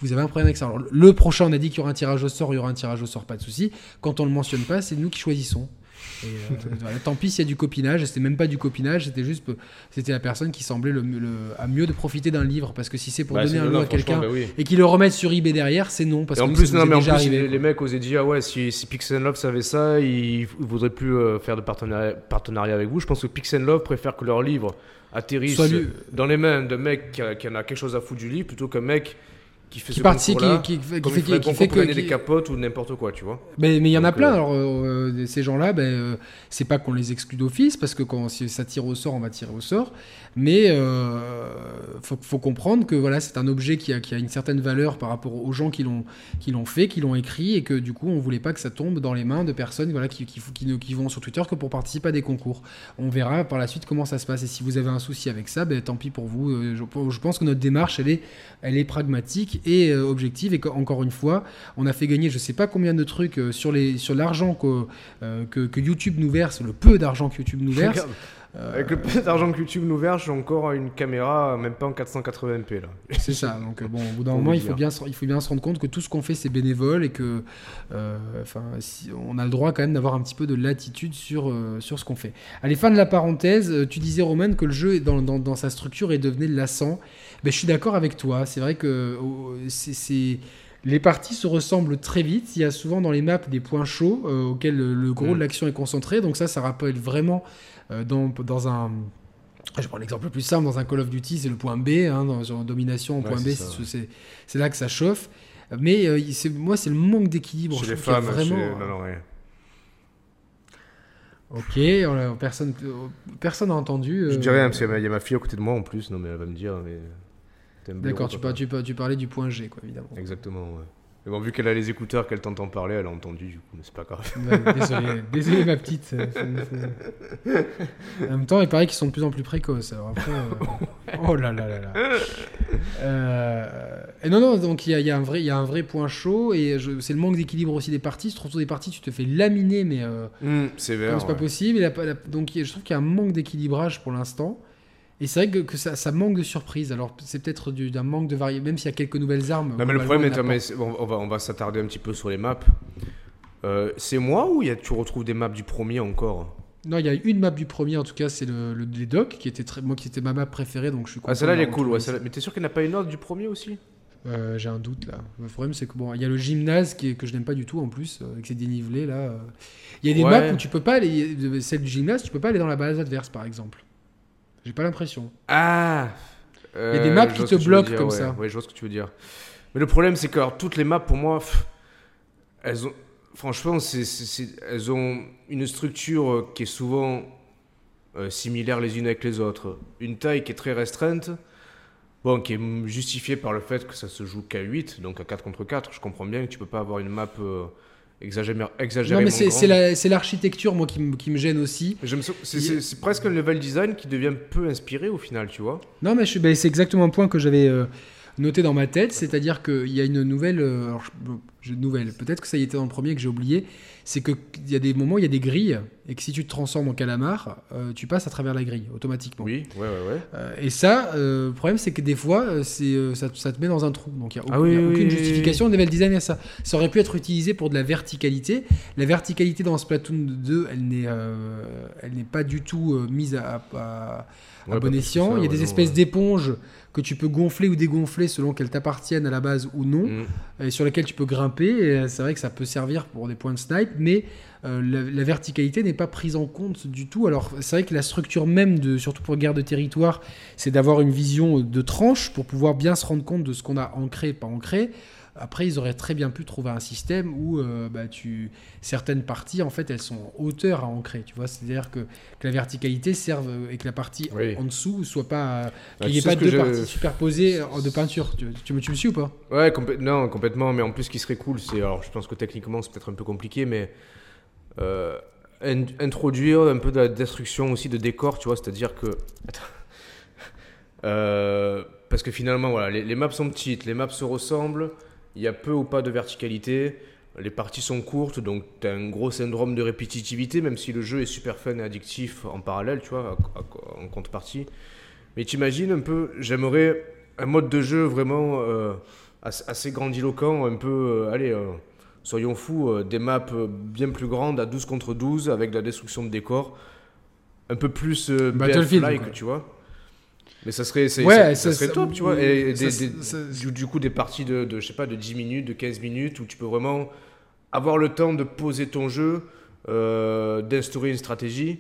vous avez un problème avec ça. Alors, le prochain, on a dit qu'il y aura un tirage au sort, il y aura un tirage au sort, pas de souci. Quand on le mentionne pas, c'est nous qui choisissons. Et, euh, *laughs* voilà, tant pis s'il y a du copinage, c'était même pas du copinage, c'était juste, c'était la personne qui semblait le, le- à mieux de profiter d'un livre, parce que si c'est pour Bah, donner un non, à quelqu'un bah oui. et qu'il le remette sur eBay derrière, c'est non, parce Et que en plus, ça nous non, est mais en déjà plus, arrivé, les, mecs osaient dire, ah ouais, si, si Pix and Love savait ça, ils, voudraient plus euh, faire de partenariat, partenariat avec vous. Je pense que Pix and Love préfère que leur livre atterrisse dans les mains d'un mec qui, a- qui en a quelque chose à foutre du livre plutôt qu'un mec qui fait qui ce participe, qui, qui, qui Comme fait, il qui fait que. gagner des capotes ou n'importe quoi, tu vois. Mais mais il y en a plein. euh, Alors, euh, euh, ces gens-là, ben, euh, c'est pas qu'on les exclut d'office, parce que quand si ça tire au sort, on va tirer au sort. Mais euh, faut, faut comprendre que voilà, c'est un objet qui a, qui a une certaine valeur par rapport aux gens qui l'ont qui l'ont fait, qui l'ont écrit, et que du coup, on voulait pas que ça tombe dans les mains de personnes voilà, qui, qui, qui, qui vont sur Twitter que pour participer à des concours. On verra par la suite comment ça se passe. Et si vous avez un souci avec ça, ben, tant pis pour vous. Euh, Je, je pense que notre démarche, elle est, elle est pragmatique et euh, objective. Et qu'encore une fois, on a fait gagner je sais pas combien de trucs euh, sur les sur l'argent que, euh, que, que YouTube nous verse, le peu d'argent que YouTube nous verse. Euh, Avec le peu d'argent que YouTube nous verse, j'ai encore une caméra, même pas en 480p là. *laughs* C'est ça. Donc euh, bon, au bout d'un moment, il faut bien, se- il faut bien se rendre compte que tout ce qu'on fait, c'est bénévole et que, euh, enfin, si, on a le droit quand même d'avoir un petit peu de latitude sur euh, sur ce qu'on fait. Allez, fin de la parenthèse. Tu disais Roman que le jeu est dans, dans, dans sa structure est devenu lassant. Ben, je suis d'accord avec toi. C'est vrai que oh, c'est- les parties se ressemblent très vite. Il y a souvent dans les maps des points chauds euh, auxquels le, le gros Mm. de l'action est concentré. Donc ça, ça rappelle vraiment euh, dans, dans un je prends l'exemple le plus simple, dans un Call of Duty, c'est le point B, hein, dans en domination, Ouais, point B, c'est- là que ça chauffe. Mais euh, moi, c'est le manque d'équilibre. chez Je les femmes, vraiment. chez- non, non, ouais. Ok, on a- personne, euh, personne n'a entendu. Je euh, dis rien parce qu'il y a ma- fille à côté de moi en plus. Non, mais elle va me dire, mais. D'accord, tu, par- tu, par- tu parlais du point G, quoi, évidemment. Exactement, ouais. Mais bon, vu qu'elle a les écouteurs, qu'elle t'entend parler, elle a entendu, du coup, mais c'est pas grave. Ouais, désolé, désolé ma petite. c'est- En même temps, il paraît qu'ils sont de plus en plus précoces. Alors après, euh, Oh là là là là. Euh, Et non, non, donc il y a, y a un vrai, il y a un vrai point chaud et je- c'est le manque d'équilibre aussi des parties. Tu te retrouves des parties, tu te fais laminer, mais euh, Hum, c'est pas possible. Et la- la- donc je trouve qu'il y a un manque d'équilibrage pour l'instant. Et c'est vrai que, que ça, ça manque de surprise. Alors c'est peut-être du- d'un manque de variété, même s'il y a quelques nouvelles armes. Non, mais le problème, est, mais c'est- on, va, on va s'attarder un petit peu sur les maps. Euh, c'est moi ou il y a, tu retrouves des maps du premier encore? Non, il y a une map du premier, en tout cas, c'est le, le- les docks, qui était très, moi qui était ma map préférée, donc je suis content. Ah, celle-là, elle est cool. Ouais, mais t'es sûr qu'il n'y en a pas une autre du premier aussi? Euh, J'ai un doute là. Le problème, c'est que bon, il y a le gymnase qui est- que je n'aime pas du tout en plus, euh, avec ses dénivelés là. euh. Il y a des Ouais. maps où tu peux pas aller, celle du gymnase, tu peux pas aller dans la base adverse par exemple. J'ai pas l'impression. Ah Il y a des maps je qui te bloquent dire, comme ouais. ça. Ouais, je vois ce que tu veux dire. Mais le problème, c'est que alors, toutes les maps, pour moi, pff, elles ont. Franchement, elles ont une structure euh, qui est souvent euh, similaire les unes avec les autres. Une taille qui est très restreinte, bon, qui est justifiée par le fait que ça se joue qu'à 8, donc à 4 contre 4. Je comprends bien que tu peux pas avoir une map euh, exagéré- Non, exagérément mais c'est la- l'architecture moi qui, me- qui me gêne aussi. C'est, presque un level design qui devient peu inspiré au final, tu vois. Non, mais ben, c'est exactement un point que j'avais euh, noté dans ma tête, c'est-à-dire qu'il y a une nouvelle, euh, alors, nouvelle, peut-être que ça y était dans le premier que j'ai oublié, c'est qu'il y a des moments, il y a des grilles, et que si tu te transformes en calamar, euh, tu passes à travers la grille, automatiquement. Oui, ouais, ouais, ouais. Euh, et ça, euh, le problème, c'est que des fois, c'est, ça, ça te met dans un trou. Donc, il n'y a, Ah oui, il y a oui, aucune oui, justification. Level design à ça. Ça aurait pu être utilisé pour de la verticalité. La verticalité dans Splatoon 2, elle n'est, elle n'est pas du tout mise à, à- à Ouais, bon que escient. ça, il y a des espèces d'éponges que tu peux gonfler ou dégonfler selon qu'elles t'appartiennent à la base ou non, Mm. et sur lesquelles tu peux grimper. Euh, c'est vrai que ça peut servir pour des points de snipe, mais euh, la, la verticalité n'est pas prise en compte du tout. Alors c'est vrai que la structure même, de, surtout pour guerre de territoire, c'est d'avoir une vision de tranche pour pouvoir bien se rendre compte de ce qu'on a ancré, pas ancré. Après, ils auraient très bien pu trouver un système où euh, bah, tu... certaines parties, en fait, elles sont en hauteur à ancrer. Tu vois, c'est-à-dire que, que la verticalité serve euh, et que la partie Oui. en dessous soit pas, Bah, qu'il n'y ait pas deux je- parties superposées en- de peinture. Tu, tu, me- tu me suis ou pas? Ouais, non, complètement. Mais en plus, ce qui serait cool, c'est. Alors, je pense que techniquement, c'est peut-être un peu compliqué, mais. euh, in- introduire un peu de la destruction aussi de décor, tu vois. C'est-à-dire que. Attends. Parce que finalement, voilà, les, les maps sont petites, les maps se ressemblent, il y a peu ou pas de verticalité, les parties sont courtes, donc tu as un gros syndrome de répétitivité, même si le jeu est super fun et addictif en parallèle, tu vois, en contrepartie. Mais t'imagines un peu, j'aimerais un mode de jeu vraiment euh, assez, grandiloquent, un peu, euh, allez, euh, soyons fous, des maps bien plus grandes à 12 contre 12 avec de la destruction de décors, un peu plus Battlefield, quoi. tu vois. Mais ça serait, Ouais, ça, serait top, tu vois. Et, des- des- du, du coup, des parties de, de, je sais pas, de 10 minutes, de 15 minutes, où tu peux vraiment avoir le temps de poser ton jeu, euh, d'instaurer une stratégie.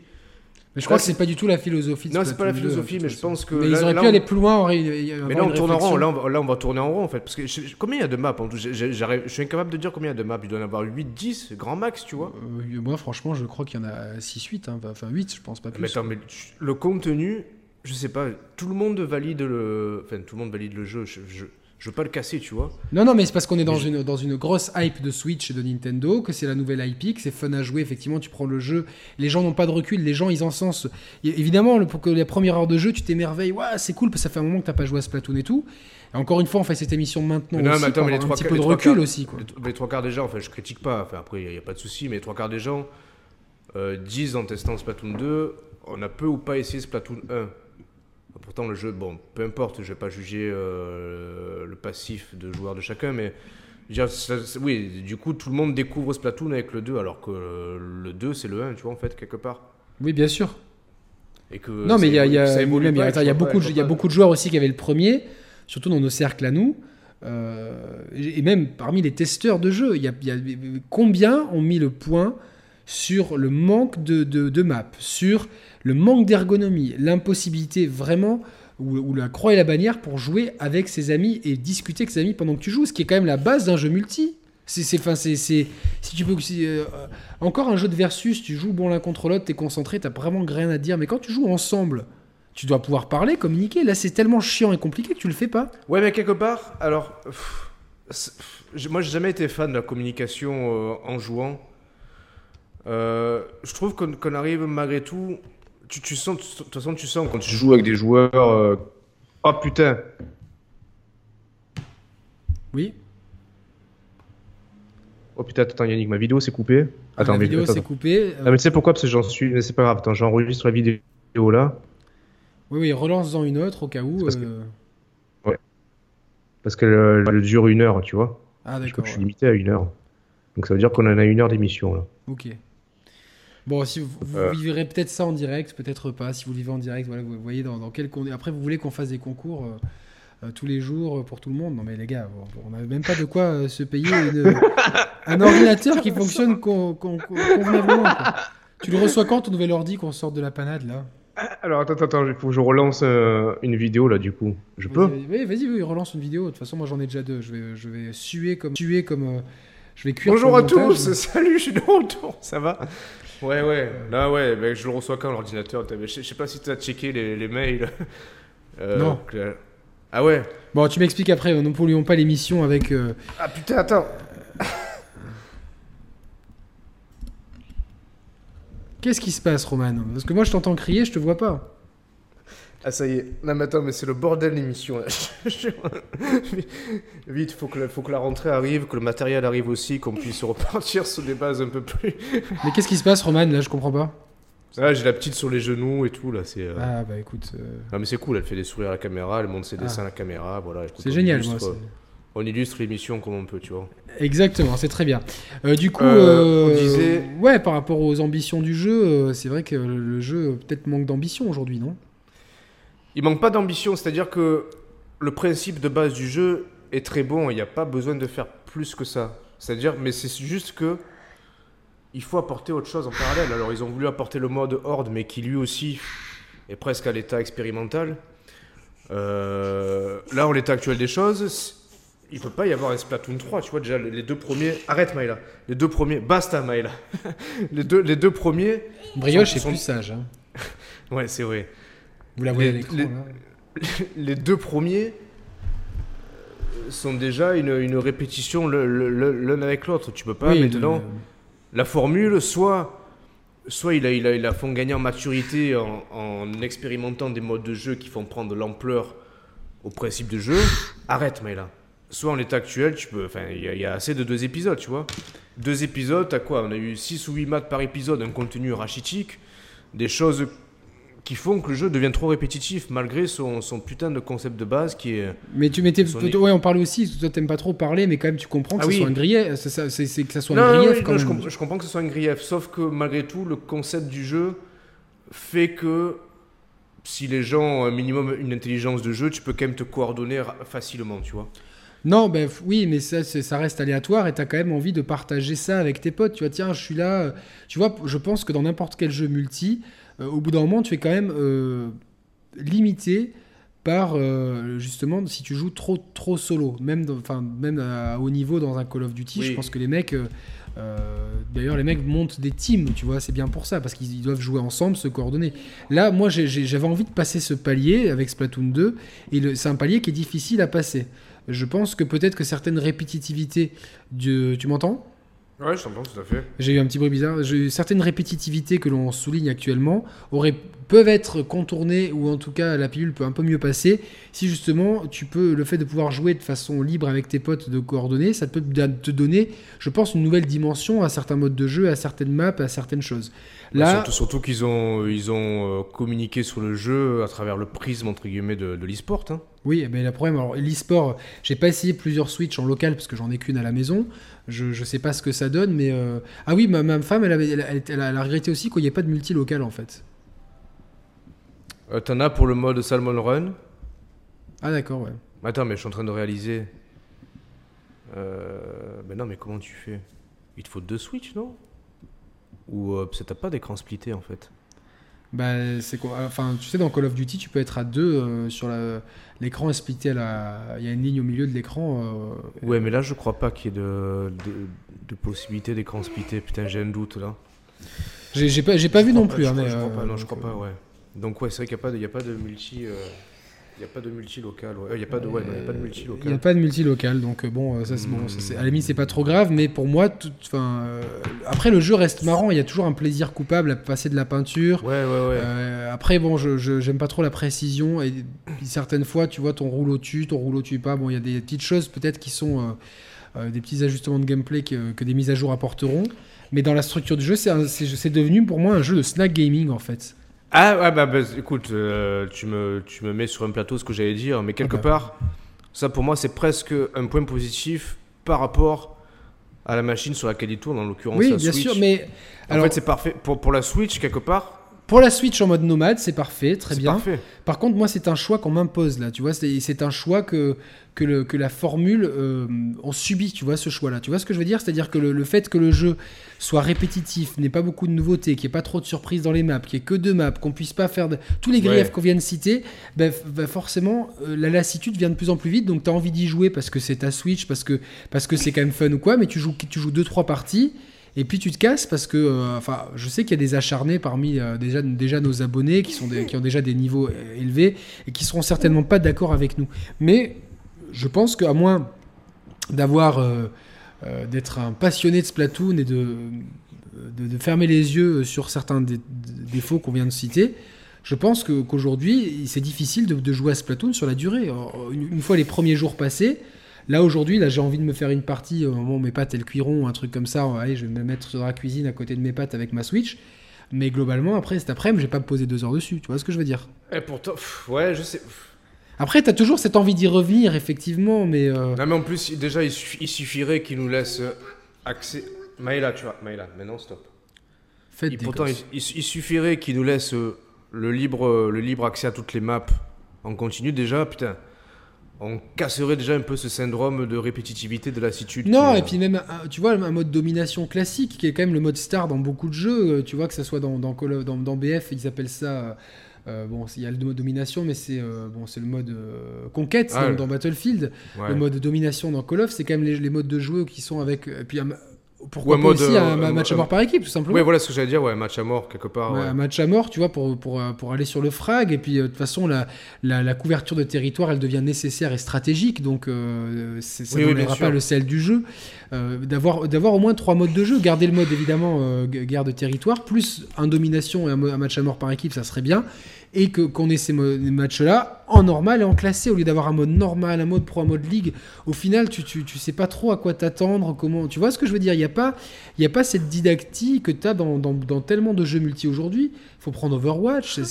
Mais je crois Là, que c'est pas du tout la philosophie. Non, c'est pas la Splatoon 2, philosophie, mais je pense que Mais là- ils auraient là, pu on- aller plus loin. Mais là, on tourne en rond. Là, on va, là, on va tourner en rond, en fait. Parce que je- combien il y a de maps en tout Je suis incapable de dire combien il y a de maps. Il doit y en avoir 8, 10, grand max, tu vois. Euh, moi, franchement, je crois qu'il y en a 6-8, hein, enfin 8, je pense pas plus. Mais attends, mais le contenu, je sais pas, tout le monde valide le. Enfin, tout le monde valide le jeu. Je, je, je veux pas le casser, tu vois. Non, non, mais c'est parce qu'on est dans Mais une, dans une grosse hype de Switch et de Nintendo, que c'est la nouvelle IP, que c'est fun à jouer. Effectivement, tu prends le jeu, les gens n'ont pas de recul, les gens ils encensent. Et évidemment, pour que la première heure de jeu, tu t'émerveilles, ouais, c'est cool, parce que ça fait un moment que t'as pas joué à Splatoon et tout. Et encore une fois, on fait cette émission maintenant Mais non, aussi mais attends, pour mais les un trois petit quarts- peu de les recul quarts- aussi. Quoi. Les, les trois quarts des gens, enfin, je critique pas. Enfin, après, il n'y a, pas de souci, mais les trois quarts des gens euh, disent en testant Splatoon 2, on a peu ou pas essayé Splatoon 1. Pourtant, le jeu, bon, peu importe, je vais pas juger euh, le passif de joueur de chacun, mais dire, ça- oui, du coup, tout le monde découvre Splatoon avec le 2, alors que euh, le 2, c'est le 1, tu vois, en fait, quelque part. Oui, bien sûr. Et que Non, mais il y a, y même, pas, attends, y beaucoup, il y a beaucoup de joueurs aussi qui avaient le premier, surtout dans nos cercles à nous. euh, et même parmi les testeurs de jeux, il y a, il y a- combien ont mis le point sur le manque de, de, de maps, sur le manque d'ergonomie, l'impossibilité vraiment, ou, la croix et la bannière pour jouer avec ses amis et discuter avec ses amis pendant que tu joues, ce qui est quand même la base d'un jeu multi. C'est, c'est, si tu peux, euh, encore un jeu de versus, tu joues bon l'un contre l'autre, t'es concentré, t'as vraiment rien à dire. Mais quand tu joues ensemble, tu dois pouvoir parler, communiquer. Là, c'est tellement chiant et compliqué que tu le fais pas. Ouais, mais quelque part, alors, moi, j'ai jamais été fan de la communication euh, en jouant. Euh, je trouve qu'on arrive malgré tout. Tu, tu sens, de toute façon, tu sens quand tu joues avec des joueurs. euh, Oh putain! Oui. Oh putain, attends, Yannick, ma vidéo s'est coupée. Attends, la mais, vidéo attends, s'est attends. coupée. Ah, mais tu sais pourquoi? Parce que j'en suis. Mais c'est pas grave, attends, j'enregistre la vidéo là. Oui, oui, relance-en une autre au cas où. Parce que- euh, Parce qu'elle elle dure une heure, tu vois. Ah, Je d'accord. que je suis limité à une heure. Donc ça veut dire qu'on en a une heure d'émission là. Ok. Bon, si vous, vous Euh. vivrez peut-être ça en direct, peut-être pas. Si vous vivez en direct, voilà, vous voyez dans, dans quel con- Après, vous voulez qu'on fasse des concours euh, euh, tous les jours pour tout le monde. Non, mais les gars, on n'a même pas de quoi euh, se payer une- *laughs* un ordinateur qui fonctionne con- con- con- convenablement. quoi. Tu le reçois quand ton nouvel ordi qu'on sorte de la panade là? Alors attends, attends, il faut que je relance euh, une vidéo là du coup. Je peux? Vas-y, vas-y, vas-y, oui, relance une vidéo. De toute façon, moi j'en ai déjà deux. Je vais, je vais suer comme, suer comme, euh, je vais cuire. Bonjour à montage. tous, *laughs* salut, je suis de retour, ça va? Ouais, ouais, là ouais, ben, je le reçois quand l'ordinateur? T'avais- Je sais pas si tu as checké les, les mails. *laughs* Euh, Non. que- Ah ouais Bon, tu m'expliques après. Ne polluons pas l'émission avec. euh, Ah putain, attends Qu'est-ce qui se passe, Roman? Parce que moi, je t'entends crier, je te vois pas. Ah ça y est, non mais attends, mais c'est le bordel l'émission. *laughs* Vite, faut que, la, faut que la rentrée arrive, que le matériel arrive aussi, qu'on puisse repartir sur des bases un peu plus... *laughs* Mais qu'est-ce qui se passe, Roman Là, je comprends pas. Ah, j'ai la petite sur les genoux et tout là, c'est... euh, Ah, bah écoute, euh, Non mais c'est cool, elle fait des sourires à la caméra, elle montre ses Ah. dessins à la caméra, voilà. c'est génial, illustre, moi. euh, On illustre l'émission comme on peut, tu vois. Exactement, c'est très bien. Euh, du coup, on disait- ouais, par rapport aux ambitions du jeu, c'est vrai que le, jeu peut-être manque d'ambition aujourd'hui, non? Il manque pas d'ambition, c'est-à-dire que le principe de base du jeu est très bon, il n'y a pas besoin de faire plus que ça. C'est-à-dire, mais c'est juste que il faut apporter autre chose en parallèle. Alors ils ont voulu apporter le mode horde, mais qui lui aussi est presque à l'état expérimental. Euh, là, en l'état actuel des choses, il peut pas y avoir un Splatoon 3, tu vois déjà les deux premiers. Arrête Maïla. Les deux premiers. Basta Maïla. *laughs* les deux, les deux premiers. Brioche Sont- est sont- plus sage. hein. *laughs* Ouais, c'est vrai. Vous la voyez à Les- l'écran, les- là les deux premiers euh, sont déjà une, une répétition l'un avec l'autre. Tu peux pas Oui, maintenant. La formule, soit, soit il, a, il, a, il a font gagner en maturité en, en expérimentant des modes de jeu qui font prendre l'ampleur au principe de jeu. Arrête, Maïla. Soit en l'état actuel, tu peux. Enfin, il y, y a assez de deux épisodes, tu vois. Deux épisodes, t'as quoi? On a eu 6 ou 8 maths par épisode, un contenu rachitique, des choses qui font que le jeu devient trop répétitif malgré son, son putain de concept de base qui est. Mais tu mettais Son ouais, on parlait aussi. Toi, t'aimes pas trop parler, mais quand même, tu comprends que Ah ça oui. soit un grief. C'est ça- c'est- c'est que ça soit Non, un non, grief oui, quand non, je, même. comp- je comprends que ce soit un grief, sauf que malgré tout, le concept du jeu fait que si les gens ont un minimum une intelligence de jeu, tu peux quand même te coordonner facilement, tu vois. Non, ben oui, mais ça, c'est- ça reste aléatoire et t'as quand même envie de partager ça avec tes potes. Tu vois, tiens, je suis là. euh, Tu vois, je pense que dans n'importe quel jeu multi, au bout d'un moment, tu es quand même euh, limité par euh, justement si tu joues trop trop solo, même enfin même à haut niveau dans un Call of Duty. Je pense que les mecs, euh, euh, d'ailleurs, les mecs montent des teams. Tu vois, c'est bien pour ça parce qu'ils ils doivent jouer ensemble, se coordonner. Là, moi, j'avais envie de passer ce palier avec Splatoon 2 et c'est un palier qui est difficile à passer. Je pense que peut-être que certaines répétitivités du... Tu m'entends? Ouais, je t'entends tout à fait. J'ai eu un petit bruit bizarre. Certaines répétitivités que l'on souligne actuellement auraient, peuvent être contournées ou en tout cas la pilule peut un peu mieux passer si justement tu peux le fait de pouvoir jouer de façon libre avec tes potes de coordonnées, ça peut te donner, je pense, une nouvelle dimension à certains modes de jeu, à certaines maps, à certaines choses. Là, Surtout, surtout qu'ils ont, ils ont euh, communiqué sur le jeu à travers le prisme entre guillemets de, de l'e-sport. hein. Oui, mais le problème, alors l'e-sport, j'ai pas essayé plusieurs Switch en local parce que j'en ai qu'une à la maison. Je, je sais pas ce que ça donne, mais euh, ah oui, ma, ma femme, elle, avait, elle, elle- elle a, regretté aussi qu'il n'y ait pas de multi local en fait. Euh, T'en as pour le mode Salmon Run. Ah d'accord, ouais. Attends, mais je suis en train de réaliser. Euh... Mais non, mais comment tu fais? Il te faut deux Switch, non? Ou euh, t'as pas d'écran splitté en fait Bah c'est quoi Enfin, tu sais, dans Call of Duty, tu peux être à deux euh, sur la- l'écran est splitté à la. Il y a une ligne au milieu de l'écran. euh, Ouais, mais là, je crois pas qu'il y ait de, de, de possibilité d'écran splitté. Putain, j'ai un doute là. J'ai j'ai pas, j'ai pas Je vu non pas, plus. Je, hein, crois, mais, je crois euh, pas, non, je crois pas, ouais. Donc, ouais, c'est vrai qu'il n'y a, pas de- il y a pas de multi. Euh. Il n'y a pas de multi-local, ouais. Il n'y a pas de, ouais, y a pas de Il n'y a multi-local. pas de multi-local, donc euh, bon, euh, ça, c'est bon, ça, c'est- à la limite, c'est pas trop grave, mais pour moi, tout- euh, après, le jeu reste marrant, il y a toujours un plaisir coupable à passer de la peinture. Ouais, ouais, ouais. Euh, après, bon, je j'aime pas trop la précision, et certaines fois, tu vois, ton rouleau tue, ton rouleau tue pas. Bon, il y a des petites choses peut-être qui sont euh, euh, des petits ajustements de gameplay que, que des mises à jour apporteront, mais dans la structure du jeu, c'est c'est devenu pour moi un jeu de snack gaming en fait. Ah, ouais, bah, bah, écoute, euh, tu, me, tu me mets sur un plateau ce que j'allais dire, mais quelque Ah bah. part, ça pour moi, c'est presque un point positif par rapport à la machine sur laquelle il tourne, en l'occurrence Oui, la bien Switch. sûr, mais En alors fait, c'est parfait. Pour, pour la Switch, quelque part, pour la Switch en mode nomade, c'est parfait, très c'est bien. parfait. Par contre, moi, c'est un choix qu'on m'impose là, tu vois. C'est c'est un choix que, que, le- que la formule, euh, on subit, tu vois, ce choix-là. Tu vois ce que je veux dire? C'est-à-dire que le, le fait que le jeu soit répétitif, n'ait pas beaucoup de nouveautés, qu'il n'y ait pas trop de surprises dans les maps, qu'il n'y ait que deux maps, qu'on puisse pas faire de... tous les griefs Ouais. qu'on vient de citer, ben, ben, forcément, euh, la lassitude vient de plus en plus vite. Donc, tu as envie d'y jouer parce que c'est ta Switch, parce que parce que c'est quand même fun ou quoi, mais tu joues, tu joues deux, trois parties. Et puis tu te casses parce que, euh, je sais qu'il y a des acharnés parmi euh, déjà, déjà nos abonnés qui, sont qui ont déjà des niveaux euh, élevés et qui seront certainement pas d'accord avec nous. Mais je pense qu'à moins d'avoir, d'être un passionné de Splatoon et de, fermer les yeux sur certains des défauts qu'on vient de citer, je pense qu'aujourd'hui, c'est difficile de, jouer à Splatoon sur la durée. Une fois les premiers jours passés, là aujourd'hui, là j'ai envie de me faire une partie au moment où mes pâtes elles cuiront, ou un truc comme ça. Allez, je vais me mettre dans la cuisine à côté de mes pâtes avec ma Switch. Mais globalement, après cet après-midi, je vais pas me poser deux heures dessus. Tu vois ce que je veux dire? Et pourtant, pff, ouais, je sais. pff. Après, t'as toujours cette envie d'y revenir, effectivement, mais euh, Non, mais en plus, déjà, il, suffi- il suffirait qu'il nous laisse euh, accès. Maïla, tu vois, Maïla, maintenant stop. faites Et des pourtant, il, suffirait qu'il nous laisse euh, le libre, euh, le libre accès à toutes les maps en continu. Déjà, putain, on casserait déjà un peu ce syndrome de répétitivité, de lassitude. Non, et euh, puis même, un- tu vois, un mode domination classique, qui est quand même le mode star dans beaucoup de jeux, euh, tu vois, que ça soit dans, dans, Call of- dans, dans BF, ils appellent ça... euh, euh, bon, il y a le mode domination, mais c'est euh, bon, c'est le mode euh, conquête Ah, dans, Battlefield. ouais. Le mode domination dans Call of, c'est quand même les, les modes de jeu qui sont avec. Et puis, pourquoi Ouais, pas mode, aussi un, euh, match à mort par équipe, tout simplement. Ouais, voilà ce que j'allais dire, ouais, match à mort, quelque part. Ouais, ouais. Un match à mort, tu vois, pour, pour, euh, pour aller sur le frag. Et puis, euh, de toute façon, la, la, la couverture de territoire, elle devient nécessaire et stratégique. Donc, euh, ça Oui, ne oui, pas le sel du jeu. Euh, D'avoir d'avoir au moins trois modes de jeu. Garder le mode, évidemment, gu- guerre de territoire, plus un domination et un match à mort par équipe, ça serait bien. Et que- qu'on ait ces matchs-là en normal et en classé, au lieu d'avoir un mode normal, un mode pro, un mode ligue. Au final, tu, tu, tu sais pas trop à quoi t'attendre, comment. Tu vois ce que je veux dire? Il n'y a, pas- il y a pas cette didactique que tu as dans, dans, tellement de jeux multi aujourd'hui. Il faut prendre Overwatch, c'est-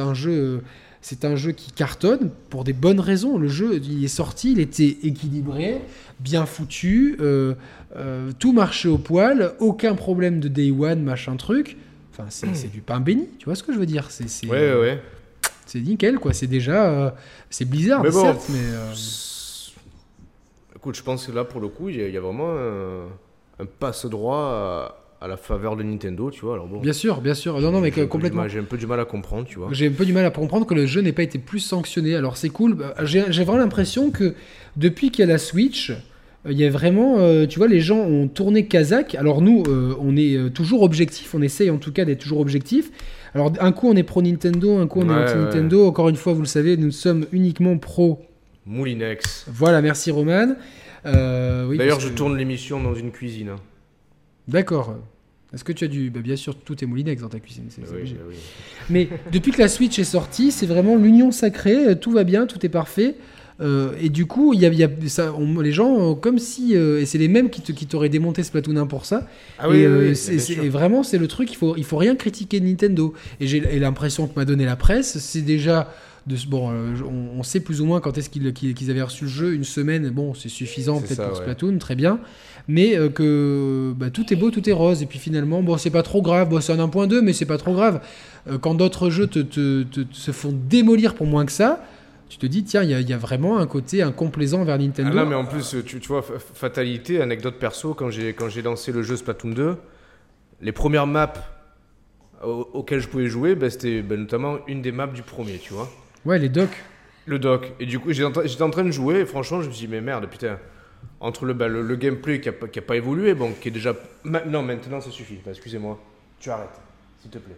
un jeu. C'est un jeu qui cartonne pour des bonnes raisons. Le jeu, il est sorti, il était équilibré, bien foutu, euh, euh, tout marchait au poil, aucun problème de day one, machin truc. Enfin, c'est du pain béni, tu vois ce que je veux dire C'est Ouais, ouais, ouais. c'est nickel, quoi. C'est déjà. euh, c'est Blizzard, Mais bon, certes, mais. euh, Écoute, je pense que là, pour le coup, il y, a- il y a vraiment un, un passe-droit à, à la faveur de Nintendo, tu vois. Alors bon, Bien sûr, bien sûr. Non, non, mais j'ai un peu du complètement. mal- J'ai un peu du mal à comprendre, tu vois. J'ai un peu du mal à comprendre que le jeu n'ait pas été plus sanctionné. Alors c'est cool. Bah, J'ai vraiment l'impression que depuis qu'il y a la Switch, il y a vraiment, euh, tu vois, les gens ont tourné Kazakh. Alors nous, euh, on est euh, toujours objectif. On essaye en tout cas d'être toujours objectif. Alors un coup on est pro Nintendo, un coup on Ouais, est anti Nintendo. Encore une fois, vous le savez, nous sommes uniquement pro. Moulinex. Voilà, merci Roman. Euh, oui, D'ailleurs, je que- tourne l'émission dans une cuisine. hein. D'accord. Est-ce que tu as du. Bah, bien sûr, tout est Moulinex dans ta cuisine. c'est- c'est Oui, obligé. oui. Mais depuis que la Switch est sortie, c'est vraiment l'union sacrée, tout va bien, tout est parfait. Euh, et du coup, il y a, il y a- ça, on- les gens, euh, comme si. euh, et c'est les mêmes qui te- qui t'auraient démonté Splatoon 1 pour ça. Ah et, oui, euh, oui, oui, c'est- bien c'est- sûr. et vraiment, c'est le truc, il faut, il faut rien critiquer de Nintendo. Et j'ai et l'impression que m'a donné la presse, c'est déjà. De, bon, euh, on, on sait plus ou moins quand est-ce qu'ils qu'ils- qu'ils avaient reçu le jeu, une semaine, bon, c'est suffisant C'est peut-être ça, pour ouais. Splatoon, très bien. Mais euh, que bah, tout est beau, tout est rose. Et puis finalement, bon, c'est pas trop grave. Bon, c'est un 1.2, mais c'est pas trop grave. Euh, quand d'autres jeux te, te- te- te- se font démolir pour moins que ça, tu te dis, tiens, il y, a- il y a vraiment un côté incomplaisant vers Nintendo. Ah non, mais en plus, tu, tu vois, fa- fatalité, anecdote perso, quand j'ai, quand j'ai lancé le jeu Splatoon 2, les premières maps au- auxquelles je pouvais jouer, ben, c'était ben, notamment une des maps du premier, tu vois. Ouais, les docs. Le doc. Et du coup, j'étais en, train- j'étais en train de jouer, et franchement, je me suis dit, mais merde, putain. Entre le, bah, le, le gameplay qui a, pas- qui a pas évolué, bon, qui est déjà. Non, maintenant ça suffit. Excusez-moi. Tu arrêtes, s'il te plaît.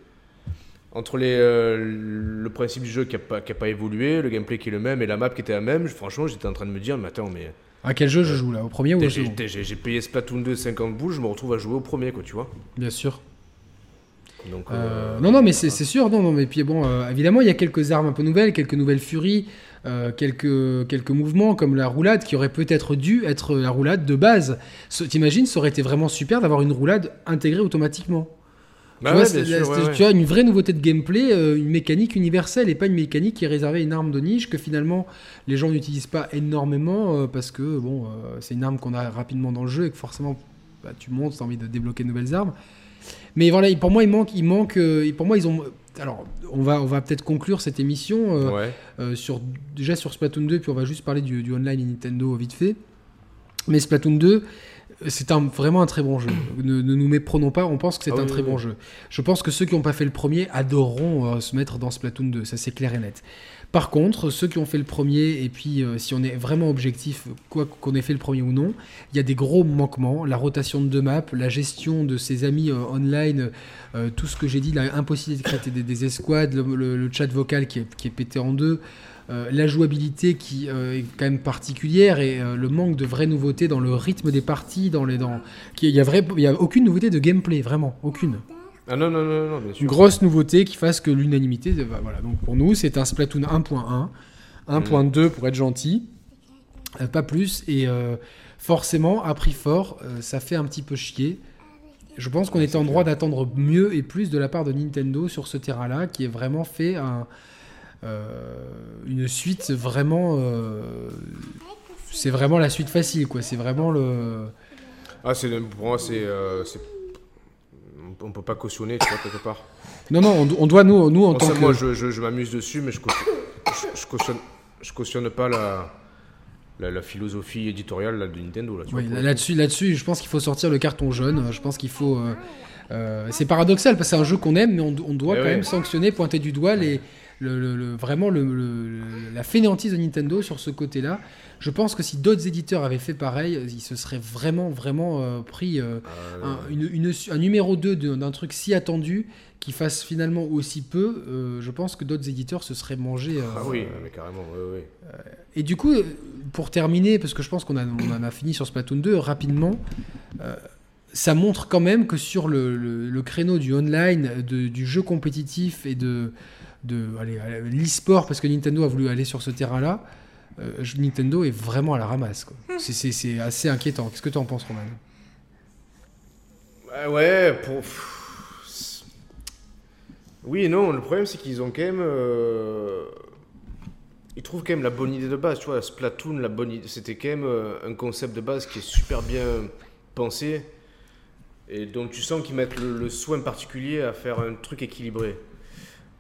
Entre les, euh, le principe du jeu qui n'a pas, qui a pas évolué, le gameplay qui est le même et la map qui était la même, franchement, j'étais en train de me dire, mais attends, mais À quel jeu je joue là Au premier ou au second j'ai- payé Splatoon 2 50 boules, je me retrouve à jouer au premier, quoi, tu vois. Bien sûr. Donc, Euh, euh, non, non, mais c'est sûr. Non, non, mais puis bon, euh, évidemment, il y a quelques armes un peu nouvelles, quelques nouvelles furies, euh, quelques, quelques mouvements comme la roulade qui aurait peut-être dû être la roulade de base. T'imagines, ça aurait été vraiment super d'avoir une roulade intégrée automatiquement. Bah tu, ouais, c'est- une vraie nouveauté de gameplay, euh, une mécanique universelle et pas une mécanique qui est réservée à une arme de niche que finalement les gens n'utilisent pas énormément euh, parce que bon, euh, c'est une arme qu'on a rapidement dans le jeu et que forcément bah, tu montes, tu as envie de débloquer de nouvelles armes. Mais voilà, pour moi, il manque, il manque, et pour moi, ils ont. Alors, on va, on va peut-être conclure cette émission sur déjà sur Splatoon 2, puis on va juste parler du, du online et Nintendo vite fait. Mais Splatoon 2, euh, c'est un, vraiment un très bon jeu. *clears throat* Ne, ne nous méprenons pas, on pense que c'est Ah un oui, très oui, bon oui. jeu. Je pense que ceux qui n'ont pas fait le premier adoreront euh, se mettre dans Splatoon 2, ça c'est clair et net. Par contre, ceux qui ont fait le premier, et puis euh, si on est vraiment objectif, quoi qu'on ait fait le premier ou non, il y a des gros manquements. La rotation de deux maps, la gestion de ses amis euh, online, tout ce que j'ai dit, l'impossibilité de créer des, des escouades, le, le- le chat vocal qui est, qui est pété en deux, euh, la jouabilité qui euh, est quand même particulière et euh, le manque de vraies nouveautés dans le rythme des parties, dans les, dans, il y a vrai, il y a aucune nouveauté de gameplay, vraiment aucune. Ah non, non, non, non, bien sûr. Une grosse nouveauté qui fasse que l'unanimité, bah, voilà. Donc pour nous, c'est un Splatoon 1.1, 1.2 pour être gentil, pas plus. Et forcément, à prix fort, ça fait un petit peu chier. Je pense qu'on était en droit d'attendre mieux et plus de la part de Nintendo sur ce terrain-là, qui est vraiment fait un, une suite vraiment. euh, c'est vraiment la suite facile, quoi. C'est vraiment le. Ah, c'est, pour moi, c'est, euh, c'est- On peut pas cautionner, tu vois, quelque part. Non, non, on, on doit, nous, nous en tant que. Moi, je, je, je m'amuse dessus, mais je cautionne, je, cautionne, je cautionne pas la, la, la philosophie éditoriale là, de Nintendo. Là, Oui, là-dessus, là-dessus, je pense qu'il faut sortir le carton jaune. Je pense qu'il faut. euh, euh, c'est paradoxal parce que c'est un jeu qu'on aime, mais on, on doit Eh quand ouais. même sanctionner, pointer du doigt les, le, le- le- vraiment la fainéantise de Nintendo sur ce côté-là. Je pense que si d'autres éditeurs avaient fait pareil, ils se seraient vraiment, vraiment euh, pris euh, Euh, un, une- une- un numéro 2 de- d'un truc si attendu qui fasse finalement aussi peu. euh, je pense que d'autres éditeurs se seraient mangés. Ah oui, mais carrément, oui, oui. et du coup, pour terminer, parce que je pense qu'on en a fini sur Splatoon 2 rapidement, ça montre quand même que sur le, le- le créneau du online, de- du jeu compétitif et de, de l'e-sport, parce que Nintendo a voulu aller sur ce terrain-là, euh, Nintendo est vraiment à la ramasse. quoi. C'est- C'est c'est assez inquiétant. Qu'est-ce que tu en penses, Roman? Ouais, ouais, pour. Oui et non, le problème c'est qu'ils ont quand même. euh, Ils trouvent quand même la bonne idée de base, tu vois. Splatoon, la bonne idée, c'était quand même euh, un concept de base qui est super bien pensé. Et donc tu sens qu'ils mettent le, le soin particulier à faire un truc équilibré.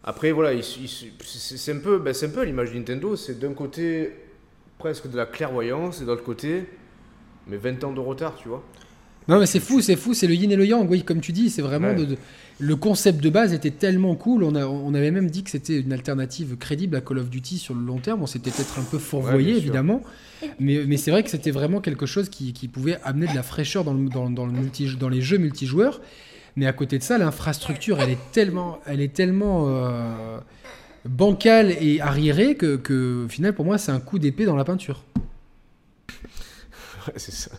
Après, voilà, c'est un peu, ben, c'est un peu l'image de Nintendo. C'est d'un côté presque de la clairvoyance et de l'autre côté, mais 20 ans de retard, tu vois. Non, mais c'est fou, c'est fou, c'est le yin et le yang. Oui, comme tu dis, c'est vraiment Ouais. de, de- le concept de base était tellement cool. On, a, on avait même dit que c'était une alternative crédible à Call of Duty sur le long terme. On s'était peut-être un peu fourvoyé, Ouais, évidemment, mais, mais c'est vrai que c'était vraiment quelque chose qui, qui pouvait amener de la fraîcheur dans, le, dans, dans le multi, dans les jeux multijoueurs. Mais à côté de ça, l'infrastructure, elle est tellement, elle est tellement euh, bancale et arriérée que, que, au final, pour moi, c'est un coup d'épée dans la peinture. *laughs* Ouais, c'est ça.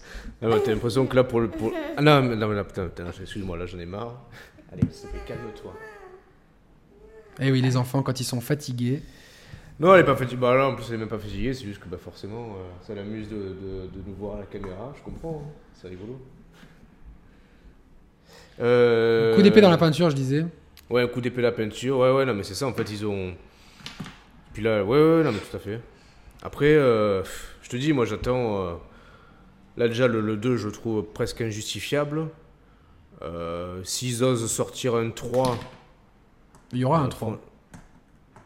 Ah T'as l'impression que là, pour le. Pour... Ah non, mais, non, mais là, putain, putain, excuse-moi, là, j'en ai marre. Allez, calme-toi. Et Eh oui, les enfants, quand ils sont fatigués. Non, elle est pas fatiguée. Bah là, en plus, elle est même pas fatiguée. C'est juste que, bah, forcément, euh, ça l'amuse de, de, de nous voir à la caméra. Je comprends. hein. C'est rigolo. Euh... Coup d'épée dans la peinture, je disais. Ouais, un coup d'épée à la peinture. Ouais, ouais, non, mais c'est ça. En fait, ils ont. Puis là, ouais, ouais, non, mais tout à fait. Après, euh, je te dis, moi, j'attends. euh, Là, déjà, le, le 2, je le trouve presque injustifiable. Euh, S'ils osent sortir un 3. Il y aura un euh, 3.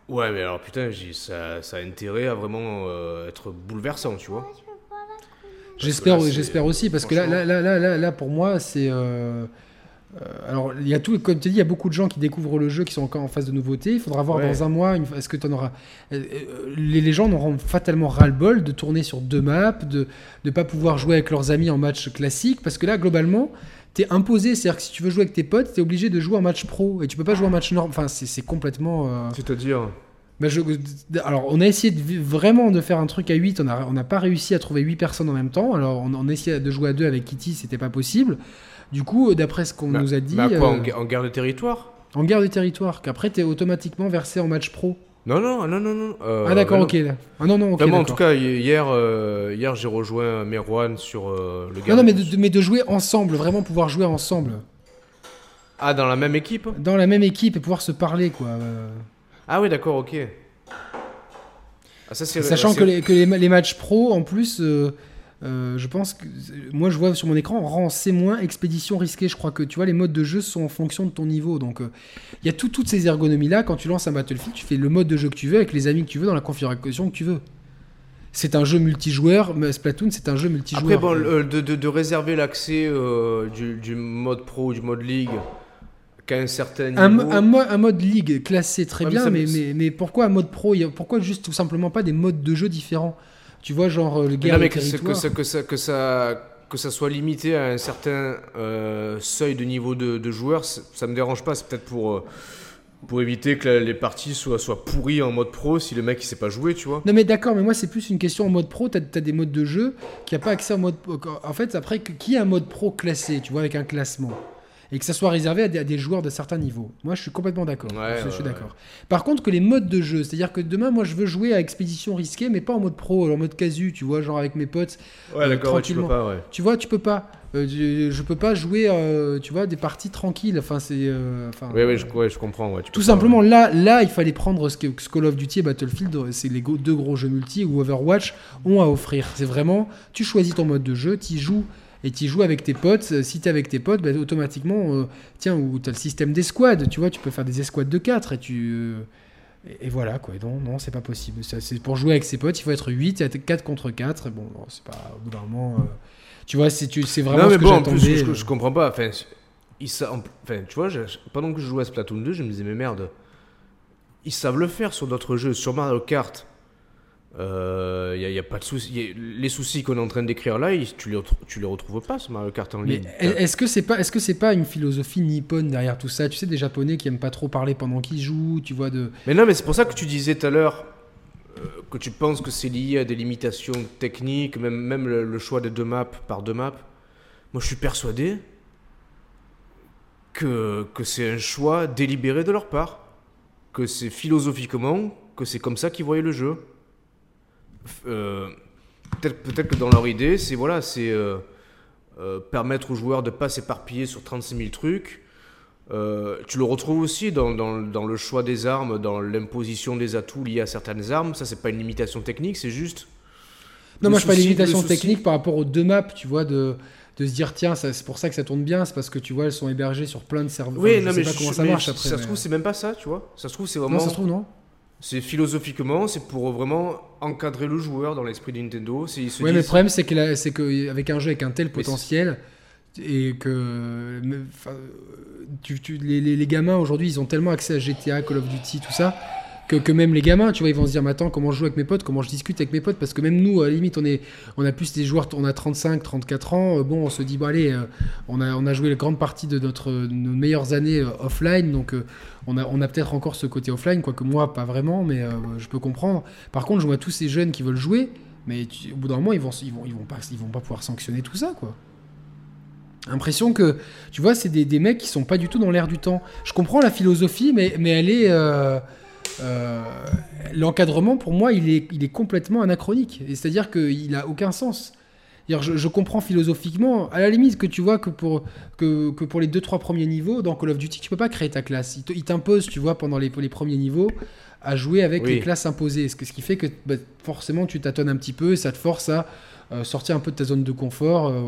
Ouais, mais alors, putain, ça, ça a intérêt à vraiment euh, être bouleversant, tu vois. J'espère, j'espère aussi, parce que là, là, là, là, là, là, pour moi, c'est. euh, alors, il y a tout, comme tu dis, il y a beaucoup de gens qui découvrent le jeu, qui sont encore en phase de nouveauté. Il faudra voir Ouais. dans un mois, une- est-ce que tu en auras. euh, euh, les, les gens auront fatalement ras-le-bol de tourner sur deux maps, de ne pas pouvoir jouer avec leurs amis en match classique, parce que là, globalement, t'es imposé. C'est-à-dire que si tu veux jouer avec tes potes, t'es obligé de jouer en match pro et tu peux pas jouer en match normal. Enfin, c'est complètement. euh, C'est-à-dire bah, je- Alors, on a essayé de, vraiment de faire un truc à 8. On n'a on pas réussi à trouver 8 personnes en même temps. Alors, on, on a essayé de jouer à 2 avec Kitty, c'était pas possible. Du coup, d'après ce qu'on Mais- nous a dit, à quoi, euh, en, en guerre de territoire? en guerre de territoire, qu'après, t'es automatiquement versé en match pro. Non, non, non, non, non. euh, ah, d'accord, non. ok. là. Ah, non, non, ok. Vraiment, en tout cas, hi- hier, euh, hier j'ai rejoint Merwan sur euh, le Non, guerre non, mais de- de, mais de jouer ensemble, vraiment pouvoir jouer ensemble. Ah, dans la même équipe? Dans la même équipe et pouvoir se parler, quoi. euh. Ah oui, d'accord, ok. Ah, ça, Sachant que, les, que les, les matchs pro, en plus, euh, je pense que. Moi, je vois sur mon écran, rang C-, expédition risquée. Je crois que tu vois, les modes de jeu sont en fonction de ton niveau. Donc, euh, il y a tout- toutes ces ergonomies-là. Quand tu lances un Battlefield, tu fais le mode de jeu que tu veux avec les amis que tu veux dans la configuration que tu veux. C'est un jeu multijoueur, mais Splatoon, c'est un jeu multijoueur. Après, bon, de, de- de réserver l'accès euh, du, du mode pro ou du mode qu'à un certain niveau. Un, un mo- un mode ligue classé très Ouais, bien, mais, mais, mais pourquoi un mode pro? Pourquoi juste tout simplement pas des modes de jeu différents? Tu vois, genre euh, le Mais guerre non, mais que, ça- que, ça, que, ça, que, ça, que ça soit limité à un certain euh, seuil de niveau de, de joueurs, ça me dérange pas. C'est peut-être pour, euh, pour éviter que les parties soient, soient pourries en mode pro si le mec il sait pas jouer, tu vois. Non mais d'accord, mais moi c'est plus une question en mode pro, t'as as des modes de jeu qui a pas accès en mode... En fait, après, qui a un mode pro classé, tu vois, avec un classement? Et que ça soit réservé à des, à des joueurs de certains niveaux. Moi, je suis complètement d'accord. Ouais, je, suis ouais, d'accord. Par contre, que les modes de jeu, c'est-à-dire que demain, moi, je veux jouer à expédition risquée, mais pas en mode pro, en mode casu, tu vois, genre avec mes potes. Ouais, Euh, d'accord, ouais, tu peux tranquillement. pas, ouais. Tu vois, tu peux pas. Euh, je, je peux pas jouer, euh, tu vois, des parties tranquilles. Enfin, c'est. euh, enfin, Ouais, ouais, je, comprends. Tu tout pas, simplement, là, là, il fallait prendre ce que, ce Call of Duty et Battlefield, c'est les go- deux gros jeux multi où Overwatch ont à offrir. C'est vraiment, tu choisis ton mode de jeu, tu joues et tu joues avec tes potes. Euh, Si tu es avec tes potes, bah, automatiquement, euh, tiens, ou tu as le système d'escouade, tu vois, tu peux faire des escouades de 4 et tu. euh, et, et voilà, quoi. Non, non, c'est pas possible. C'est pour jouer avec ses potes, il faut être 8, être 4 contre 4. Et bon, non, c'est pas. Au bout d'un moment. euh, tu vois, c'est tu- c'est vraiment non, mais ce que bon, en plus, je, je comprends pas. Enfin, ils enfin, tu vois, je- pendant que je jouais à Splatoon 2, je me disais, mais merde, ils savent le faire sur d'autres jeux. Sur Mario Kart, il n'y a, y a pas de souci. les soucis qu'on est en train décrire là, ils- tu les, tu les retrouves pas sur Mario Kart en ligne. est-ce que c'est pas est-ce que c'est pas une philosophie nippone derrière tout ça? Tu sais des japonais qui aiment pas trop parler pendant qu'ils jouent, tu vois de Mais non, mais c'est pour ça que tu disais tout à l'heure euh, que tu penses que c'est lié à des limitations techniques, même, même le, le choix des deux maps par deux maps. Moi, je suis persuadé que, que c'est un choix délibéré de leur part. Que c'est philosophiquement, que c'est comme ça qu'ils voyaient le jeu. Euh, peut-être, que dans leur idée, c'est voilà, c'est euh, euh, permettre aux joueurs de pas s'éparpiller sur 36 000 trucs. Tu le retrouves aussi dans, dans- dans le choix des armes, dans l'imposition des atouts liés à certaines armes. Ça, c'est pas une limitation technique, c'est juste. Non, moi je parle souci- limitation technique par rapport aux deux maps, tu vois de de se dire tiens, c'est pour ça que ça tourne bien, c'est parce que tu vois elles sont hébergées sur plein de serveurs. Oui, Enfin, je non, sais mais pas je- comment ça mais marche après. Ça mais- se trouve, c'est même pas ça, tu vois. Ça se trouve, c'est vraiment. Non, ça se trouve non. C'est philosophiquement, c'est pour vraiment encadrer le joueur dans l'esprit de Nintendo. Ouais, mais le problème c'est que la- c'est que avec un jeu avec un tel potentiel et que mais, enfin, tu, tu- les, les- les gamins aujourd'hui ils ont tellement accès à GTA, Call of Duty, tout ça. Que, même les gamins, tu vois, ils vont se dire, mais attends, comment je joue avec mes potes, comment je discute avec mes potes, parce que même nous, à la limite, on est, on a plus des joueurs, on a 35, 34 ans, euh, bon, on se dit, bon, allez, euh, on a, on a joué la grande partie de notre, nos meilleures années euh, offline, donc on a, on a peut-être encore ce côté offline, quoique moi, pas vraiment, mais je peux comprendre. Par contre, je vois tous ces jeunes qui veulent jouer, mais au bout d'un moment, ils vont, ils vont, ils vont pas, ils vont pas pouvoir sanctionner tout ça, quoi. Impression que, tu vois, c'est des, des mecs qui sont pas du tout dans l'air du temps. Je comprends la philosophie, mais, mais elle est. euh, L'encadrement, pour moi, il est, il est complètement anachronique. C'est-à-dire qu'il a aucun sens. Je, je comprends philosophiquement, à la limite, que tu vois que pour, que, que pour les 2-3 premiers niveaux, dans Call of Duty, tu peux pas créer ta classe. Il t'impose, tu vois, pendant les, les premiers niveaux, à jouer avec Oui. les classes imposées. Ce, qui fait que bah, forcément, tu tâtonnes un petit peu et ça te force à sortir un peu de ta zone de confort, euh,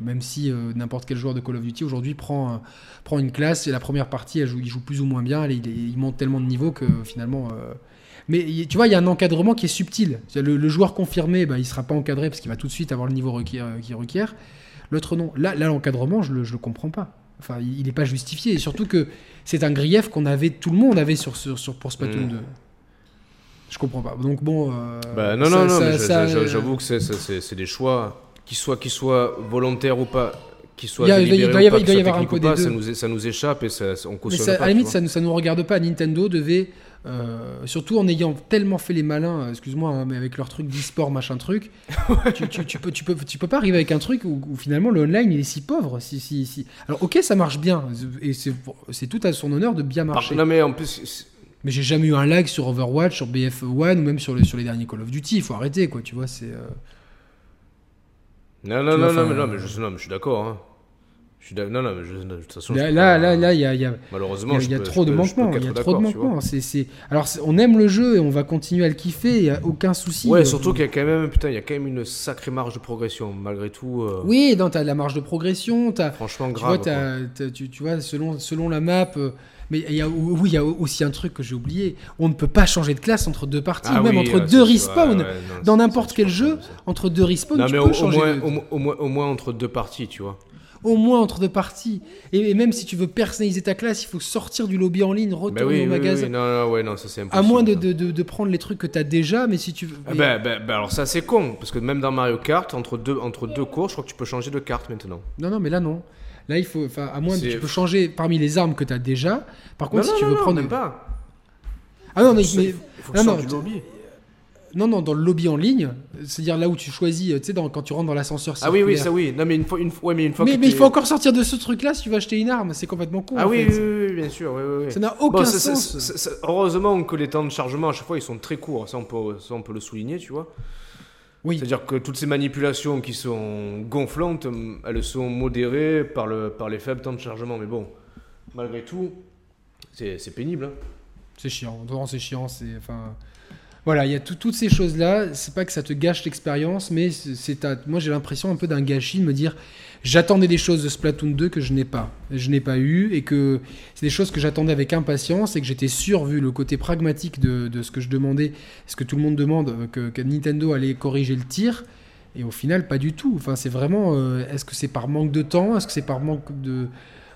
même si euh, n'importe quel joueur de Call of Duty aujourd'hui prend, euh, prend une classe et la première partie, elle joue, il joue plus ou moins bien, il, il monte tellement de niveau que finalement... euh, Mais tu vois, il y a un encadrement qui est subtil. Le, le joueur confirmé, bah, il sera pas encadré parce qu'il va tout de suite avoir le niveau requiert- euh, qu'il requiert. L'autre non. Là, là l'encadrement, je le, je le comprends pas. Enfin, il n'est pas justifié. Et surtout que c'est un grief qu'on avait, tout le monde avait sur, sur, sur- pour Splatoon Mm. 2. Je comprends pas. Donc bon. euh, Bah, non, ça- non, non, j'a- euh, j'avoue que c'est, des choix, qu'ils soient, qu'ils soient volontaires ou pas, qu'il soit Il y a- il doit y- avoir- pas, il doit y qu'il soit avoir un peu pas, ça nous, ça nous échappe et ça, on Mais cautionne ça, pas. à la limite, ça, nous- ça nous regarde pas. Nintendo devait, euh, surtout en ayant tellement fait les malins, excuse-moi, hein, mais avec leur truc d'e-sport, machin truc, *laughs* tu, tu, tu peux, tu, peux, tu peux pas arriver avec un truc où, où finalement le online il est si pauvre. Si, si, si. Alors, ok, ça marche bien, et c'est tout à son honneur de bien marcher. Par- non, mais en plus, Mais j'ai jamais eu un lag sur Overwatch, sur BF1 ou même sur, le, sur les derniers Call of Duty. Il faut arrêter, quoi, tu vois. C'est. euh, non, non, Tu non, vois, non, mais, non, mais je, non, mais je suis d'accord. Hein. Je suis non, non, mais je, de toute façon, je Là, peux là, pas- là, là, il y a, y a- malheureusement, Il y a, je y trop je de je manquements. Il y a trop de tu vois. manquements. C'est, Alors, on aime le jeu et on va continuer à le kiffer. Il n'y a aucun souci. Ouais, Euh, surtout qu'il y a quand même, putain, il y a quand même une sacrée marge de progression, malgré tout. euh, Oui, tu as la marge de progression. T'as, Franchement, tu grave. vois, t'as- t'as- tu, tu vois, selon, selon la map. euh, mais il y a, oui, il y a aussi un truc que j'ai oublié. On ne peut pas changer de classe entre deux parties, Ah même oui, entre ouais, deux respawns. ouais, ouais, Dans n'importe quel jeu, entre deux respawns, Non, tu mais peux au, changer. moins, de- au, au moins, au moins entre deux parties, tu vois. au moins entre deux parties. Et, même si tu veux personnaliser ta classe, il faut sortir du lobby en ligne, Mais retourner Bah oui, au oui, magasin. oui, non, non, ouais, non, ça c'est À impossible. moins de, de, de- de prendre les trucs que tu as déjà, mais si tu veux. Ah ben, ben, ben, alors ça c'est con, parce que même dans Mario Kart, entre deux, entre deux courses, je crois que tu peux changer de carte maintenant. Non, non, mais là, non. Là, il faut. À moins. C'est- Tu peux changer parmi les armes que tu as déjà. Par contre, non, si tu veux non, prendre. même pas. Ah non, mais. Mais- faut non, que du lobby. Non, non, dans le lobby en ligne, c'est-à-dire là où tu choisis, euh, tu sais, dans- quand tu rentres dans l'ascenseur. Ah oui, oui, ça oui. Non, mais une fois, une fois, ouais, mais une fois Mais, que mais il faut encore sortir de ce truc-là si tu veux acheter une arme, c'est complètement con. Ah oui, oui, oui, bien sûr, oui, oui, oui. Ça n'a aucun Bon, ça- ça- sens. ça- ça- heureusement que les temps de chargement à chaque fois ils sont très courts, ça on peut, ça, on peut le souligner, tu vois. Oui. C'est-à-dire que toutes ces manipulations qui sont gonflantes, hum, elles sont modérées par, le, par les faibles temps de chargement. Mais bon, malgré tout, c'est c'est pénible. hein. C'est chiant, c'est chiant, c'est enfin voilà, il y a tout- toutes ces choses là, c'est pas que ça te gâche l'expérience mais c'est moi j'ai l'impression un peu d'un gâchis de me dire j'attendais des choses de Splatoon 2 que je n'ai pas, je n'ai pas eu et que c'est des choses que j'attendais avec impatience et que j'étais sûr vu le côté pragmatique de, de ce que je demandais, ce que tout le monde demande que, que Nintendo allait corriger le tir et au final pas du tout. Enfin c'est vraiment euh, est-ce que c'est par manque de temps, est-ce que c'est par manque de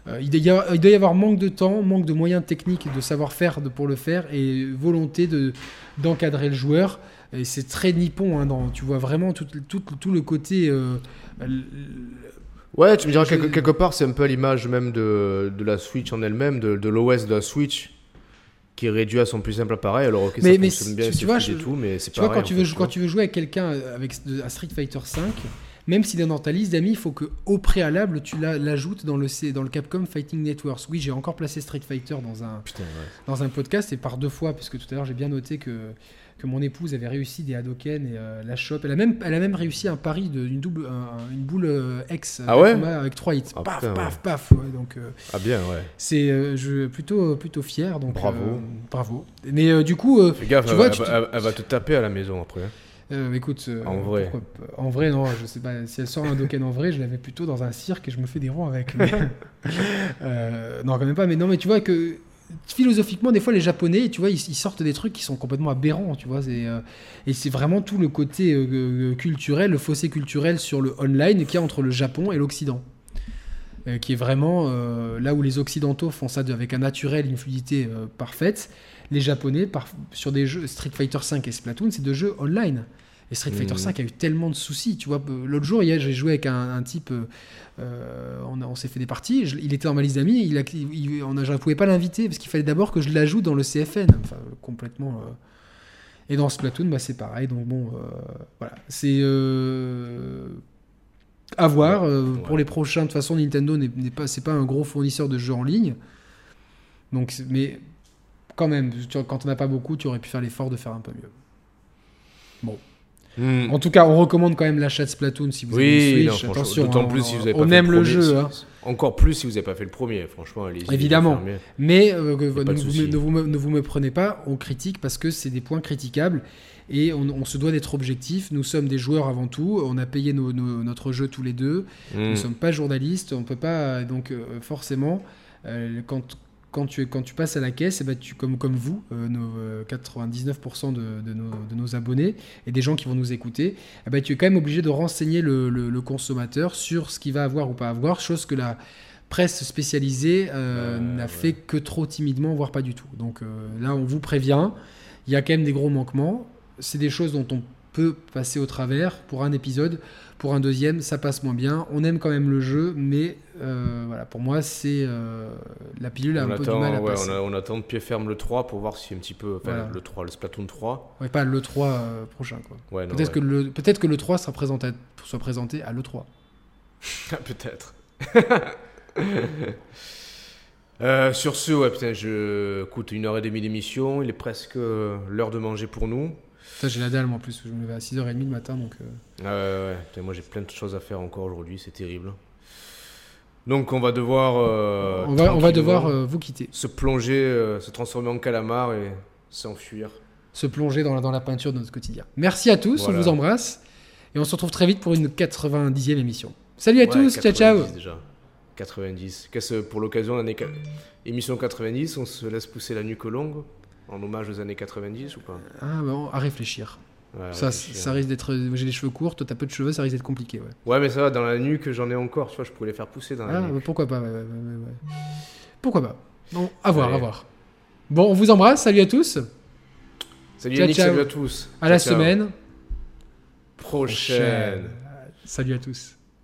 euh, il, doit y avoir, il doit y avoir manque de temps, manque de moyens techniques, de savoir-faire pour le faire et volonté de, d'encadrer le joueur. Et c'est très nippon, hein, dans, tu vois vraiment tout, tout, tout le côté. euh, Ouais, tu me diras quelque, quelque part, c'est un peu l'image même de, de la Switch en elle-même, de, de l'OS de la Switch, qui est réduit à son plus simple appareil. Alors, ok, Mais- ça mais fonctionne bien, tu- vois, et tout, mais c'est tu vois, quand tu, veux, fait, quand tu veux jouer avec quelqu'un avec à Street Fighter 5, même est dans ta liste d'amis, il faut que au préalable tu la- l'ajoutes dans le, C- dans le Capcom Fighting Networks. Oui, j'ai encore placé Street Fighter dans un, Putain, ouais. dans un podcast et par deux fois, puisque tout à l'heure j'ai bien noté que, que mon épouse avait réussi des Hadoken et euh, la shop. Elle a, même, elle a même réussi un pari d'une double, un- une boule euh, X Ah ouais avec 3 hits. Ah, paf, putain, paf, ouais. paf. ouais, donc euh, Ah bien, ouais. c'est euh, je, plutôt, plutôt fier. Donc, Bravo. euh, bravo. Mais euh, du coup, euh, Fais gaffe, Tu elle, vois, va- tu elle va- elle va te taper à la maison après. hein. Euh, écoute. euh, En vrai. pourquoi. En vrai, non, je sais pas. Si elle sort un Hadoken en vrai, je l'avais plutôt dans un cirque et je me fais des ronds avec. mais- *laughs* Euh, non, quand même pas. Mais non, mais tu vois que philosophiquement, des fois, les Japonais, tu vois, ils, ils sortent des trucs qui sont complètement aberrants, tu vois. et c'est vraiment tout le côté culturel, le fossé culturel sur le online qu'il y a entre le Japon et l'Occident. Euh, qui est vraiment euh, là où les Occidentaux font ça de- avec un naturel, une fluidité euh, parfaite. Les Japonais, par- sur des jeux Street Fighter 5 et Splatoon, c'est deux jeux online. Et Street Fighter Mhm. 5 a eu tellement de soucis. Tu vois, l'autre jour, hier, j'ai joué avec un, un type. euh, on, s'est fait des parties. je- il était dans ma liste d'amis. Il a, il- on a- je ne pouvais pas l'inviter parce qu'il fallait d'abord que je l'ajoute dans le CFN. Enfin, complètement. euh. Et dans Splatoon, bah, c'est pareil. Donc bon, euh, voilà. C'est à voir. Ouais, euh, ouais. Pour les prochains, de toute façon, Nintendo n'est pas, c'est pas un gros fournisseur de jeux en ligne. Donc, mais quand même, tu quand on n'a pas beaucoup, tu aurais pu faire l'effort de faire un peu mieux. Hmm. En tout cas, on recommande quand même l'achat de Splatoon si vous avez Oui, une non, Switch. franchement, Attention, d'autant hein, plus on- si vous avez on aime le premier, jeu. hein. Encore plus si vous n'avez pas fait le premier, franchement, allez-y. Évidemment. Mais euh, ne, vous, ne vous me- ne vous me prenez pas, on critique parce que c'est des points critiquables et on, on se doit d'être objectif. Nous sommes des joueurs avant tout. On a payé nos- nos- notre jeu tous les deux. Nous Hmm. ne sommes pas journalistes. On peut pas donc euh, forcément euh, quand quand tu, quand tu passes à la caisse, eh ben, tu, comme, comme vous, euh, nos, euh, 99% de, de nos, de nos abonnés et des gens qui vont nous écouter, eh ben, tu es quand même obligé de renseigner le, le- le consommateur sur ce qu'il va avoir ou pas avoir, chose que la presse spécialisée euh, n'a ouais. fait que trop timidement, voire pas du tout. Donc euh, là, on vous prévient, il y a quand même des gros manquements. C'est des choses dont on peut passer au travers pour un épisode. Pour un deuxième, ça passe moins bien. On aime quand même le jeu, mais euh, voilà, pour moi, c'est euh, la pilule a On un peu du mal à ouais, passer. on, a- on attend de pied ferme le 3 pour voir si un petit peu. Enfin, Voilà. le 3, le Splatoon 3. Ouais, pas le 3 euh, prochain. quoi. Ouais, non, Peut-être ouais. que le peut-être que le 3 sera présenté soit présenté à le 3. *laughs* Peut-être. *laughs* Euh, sur ce, ouais, putain, je coûte une heure et demie d'émission. Il est presque l'heure de manger pour nous. Ça j'ai la dalle moi, en plus, je me levais à 6h30 le matin donc euh, Ah ouais, ouais. Moi j'ai plein de choses à faire encore aujourd'hui, c'est terrible. Donc on va devoir. euh, on va on va devoir euh, vous quitter, se plonger, se transformer en calamar et s'enfuir. se plonger dans la, dans la peinture de notre quotidien. Merci à tous, Voilà. on vous embrasse et on se retrouve très vite pour une 90e émission. Salut à Ouais, tous, ciao ciao. 90 déjà. 90. Qu'est-ce pour l'occasion, l'année émission 90, on se laisse pousser la nuque longue en hommage aux années 90 ou pas? Ah bon, à réfléchir. Ouais, ça, risque d'être. J'ai les cheveux courts, toi t'as peu de cheveux, ça risque d'être compliqué. Ouais. Ouais, mais ça va, dans la nuque, j'en ai encore, tu vois, je pourrais les faire pousser dans la Ah, nuque. bah, pourquoi pas, ouais, ouais, ouais, ouais, ouais. Pourquoi pas Bon, à voir, Allez. à voir. Bon, on vous embrasse, salut à tous, Salut Yannick, ciao. salut à tous. à la Ciao, semaine prochaine. Salut à tous.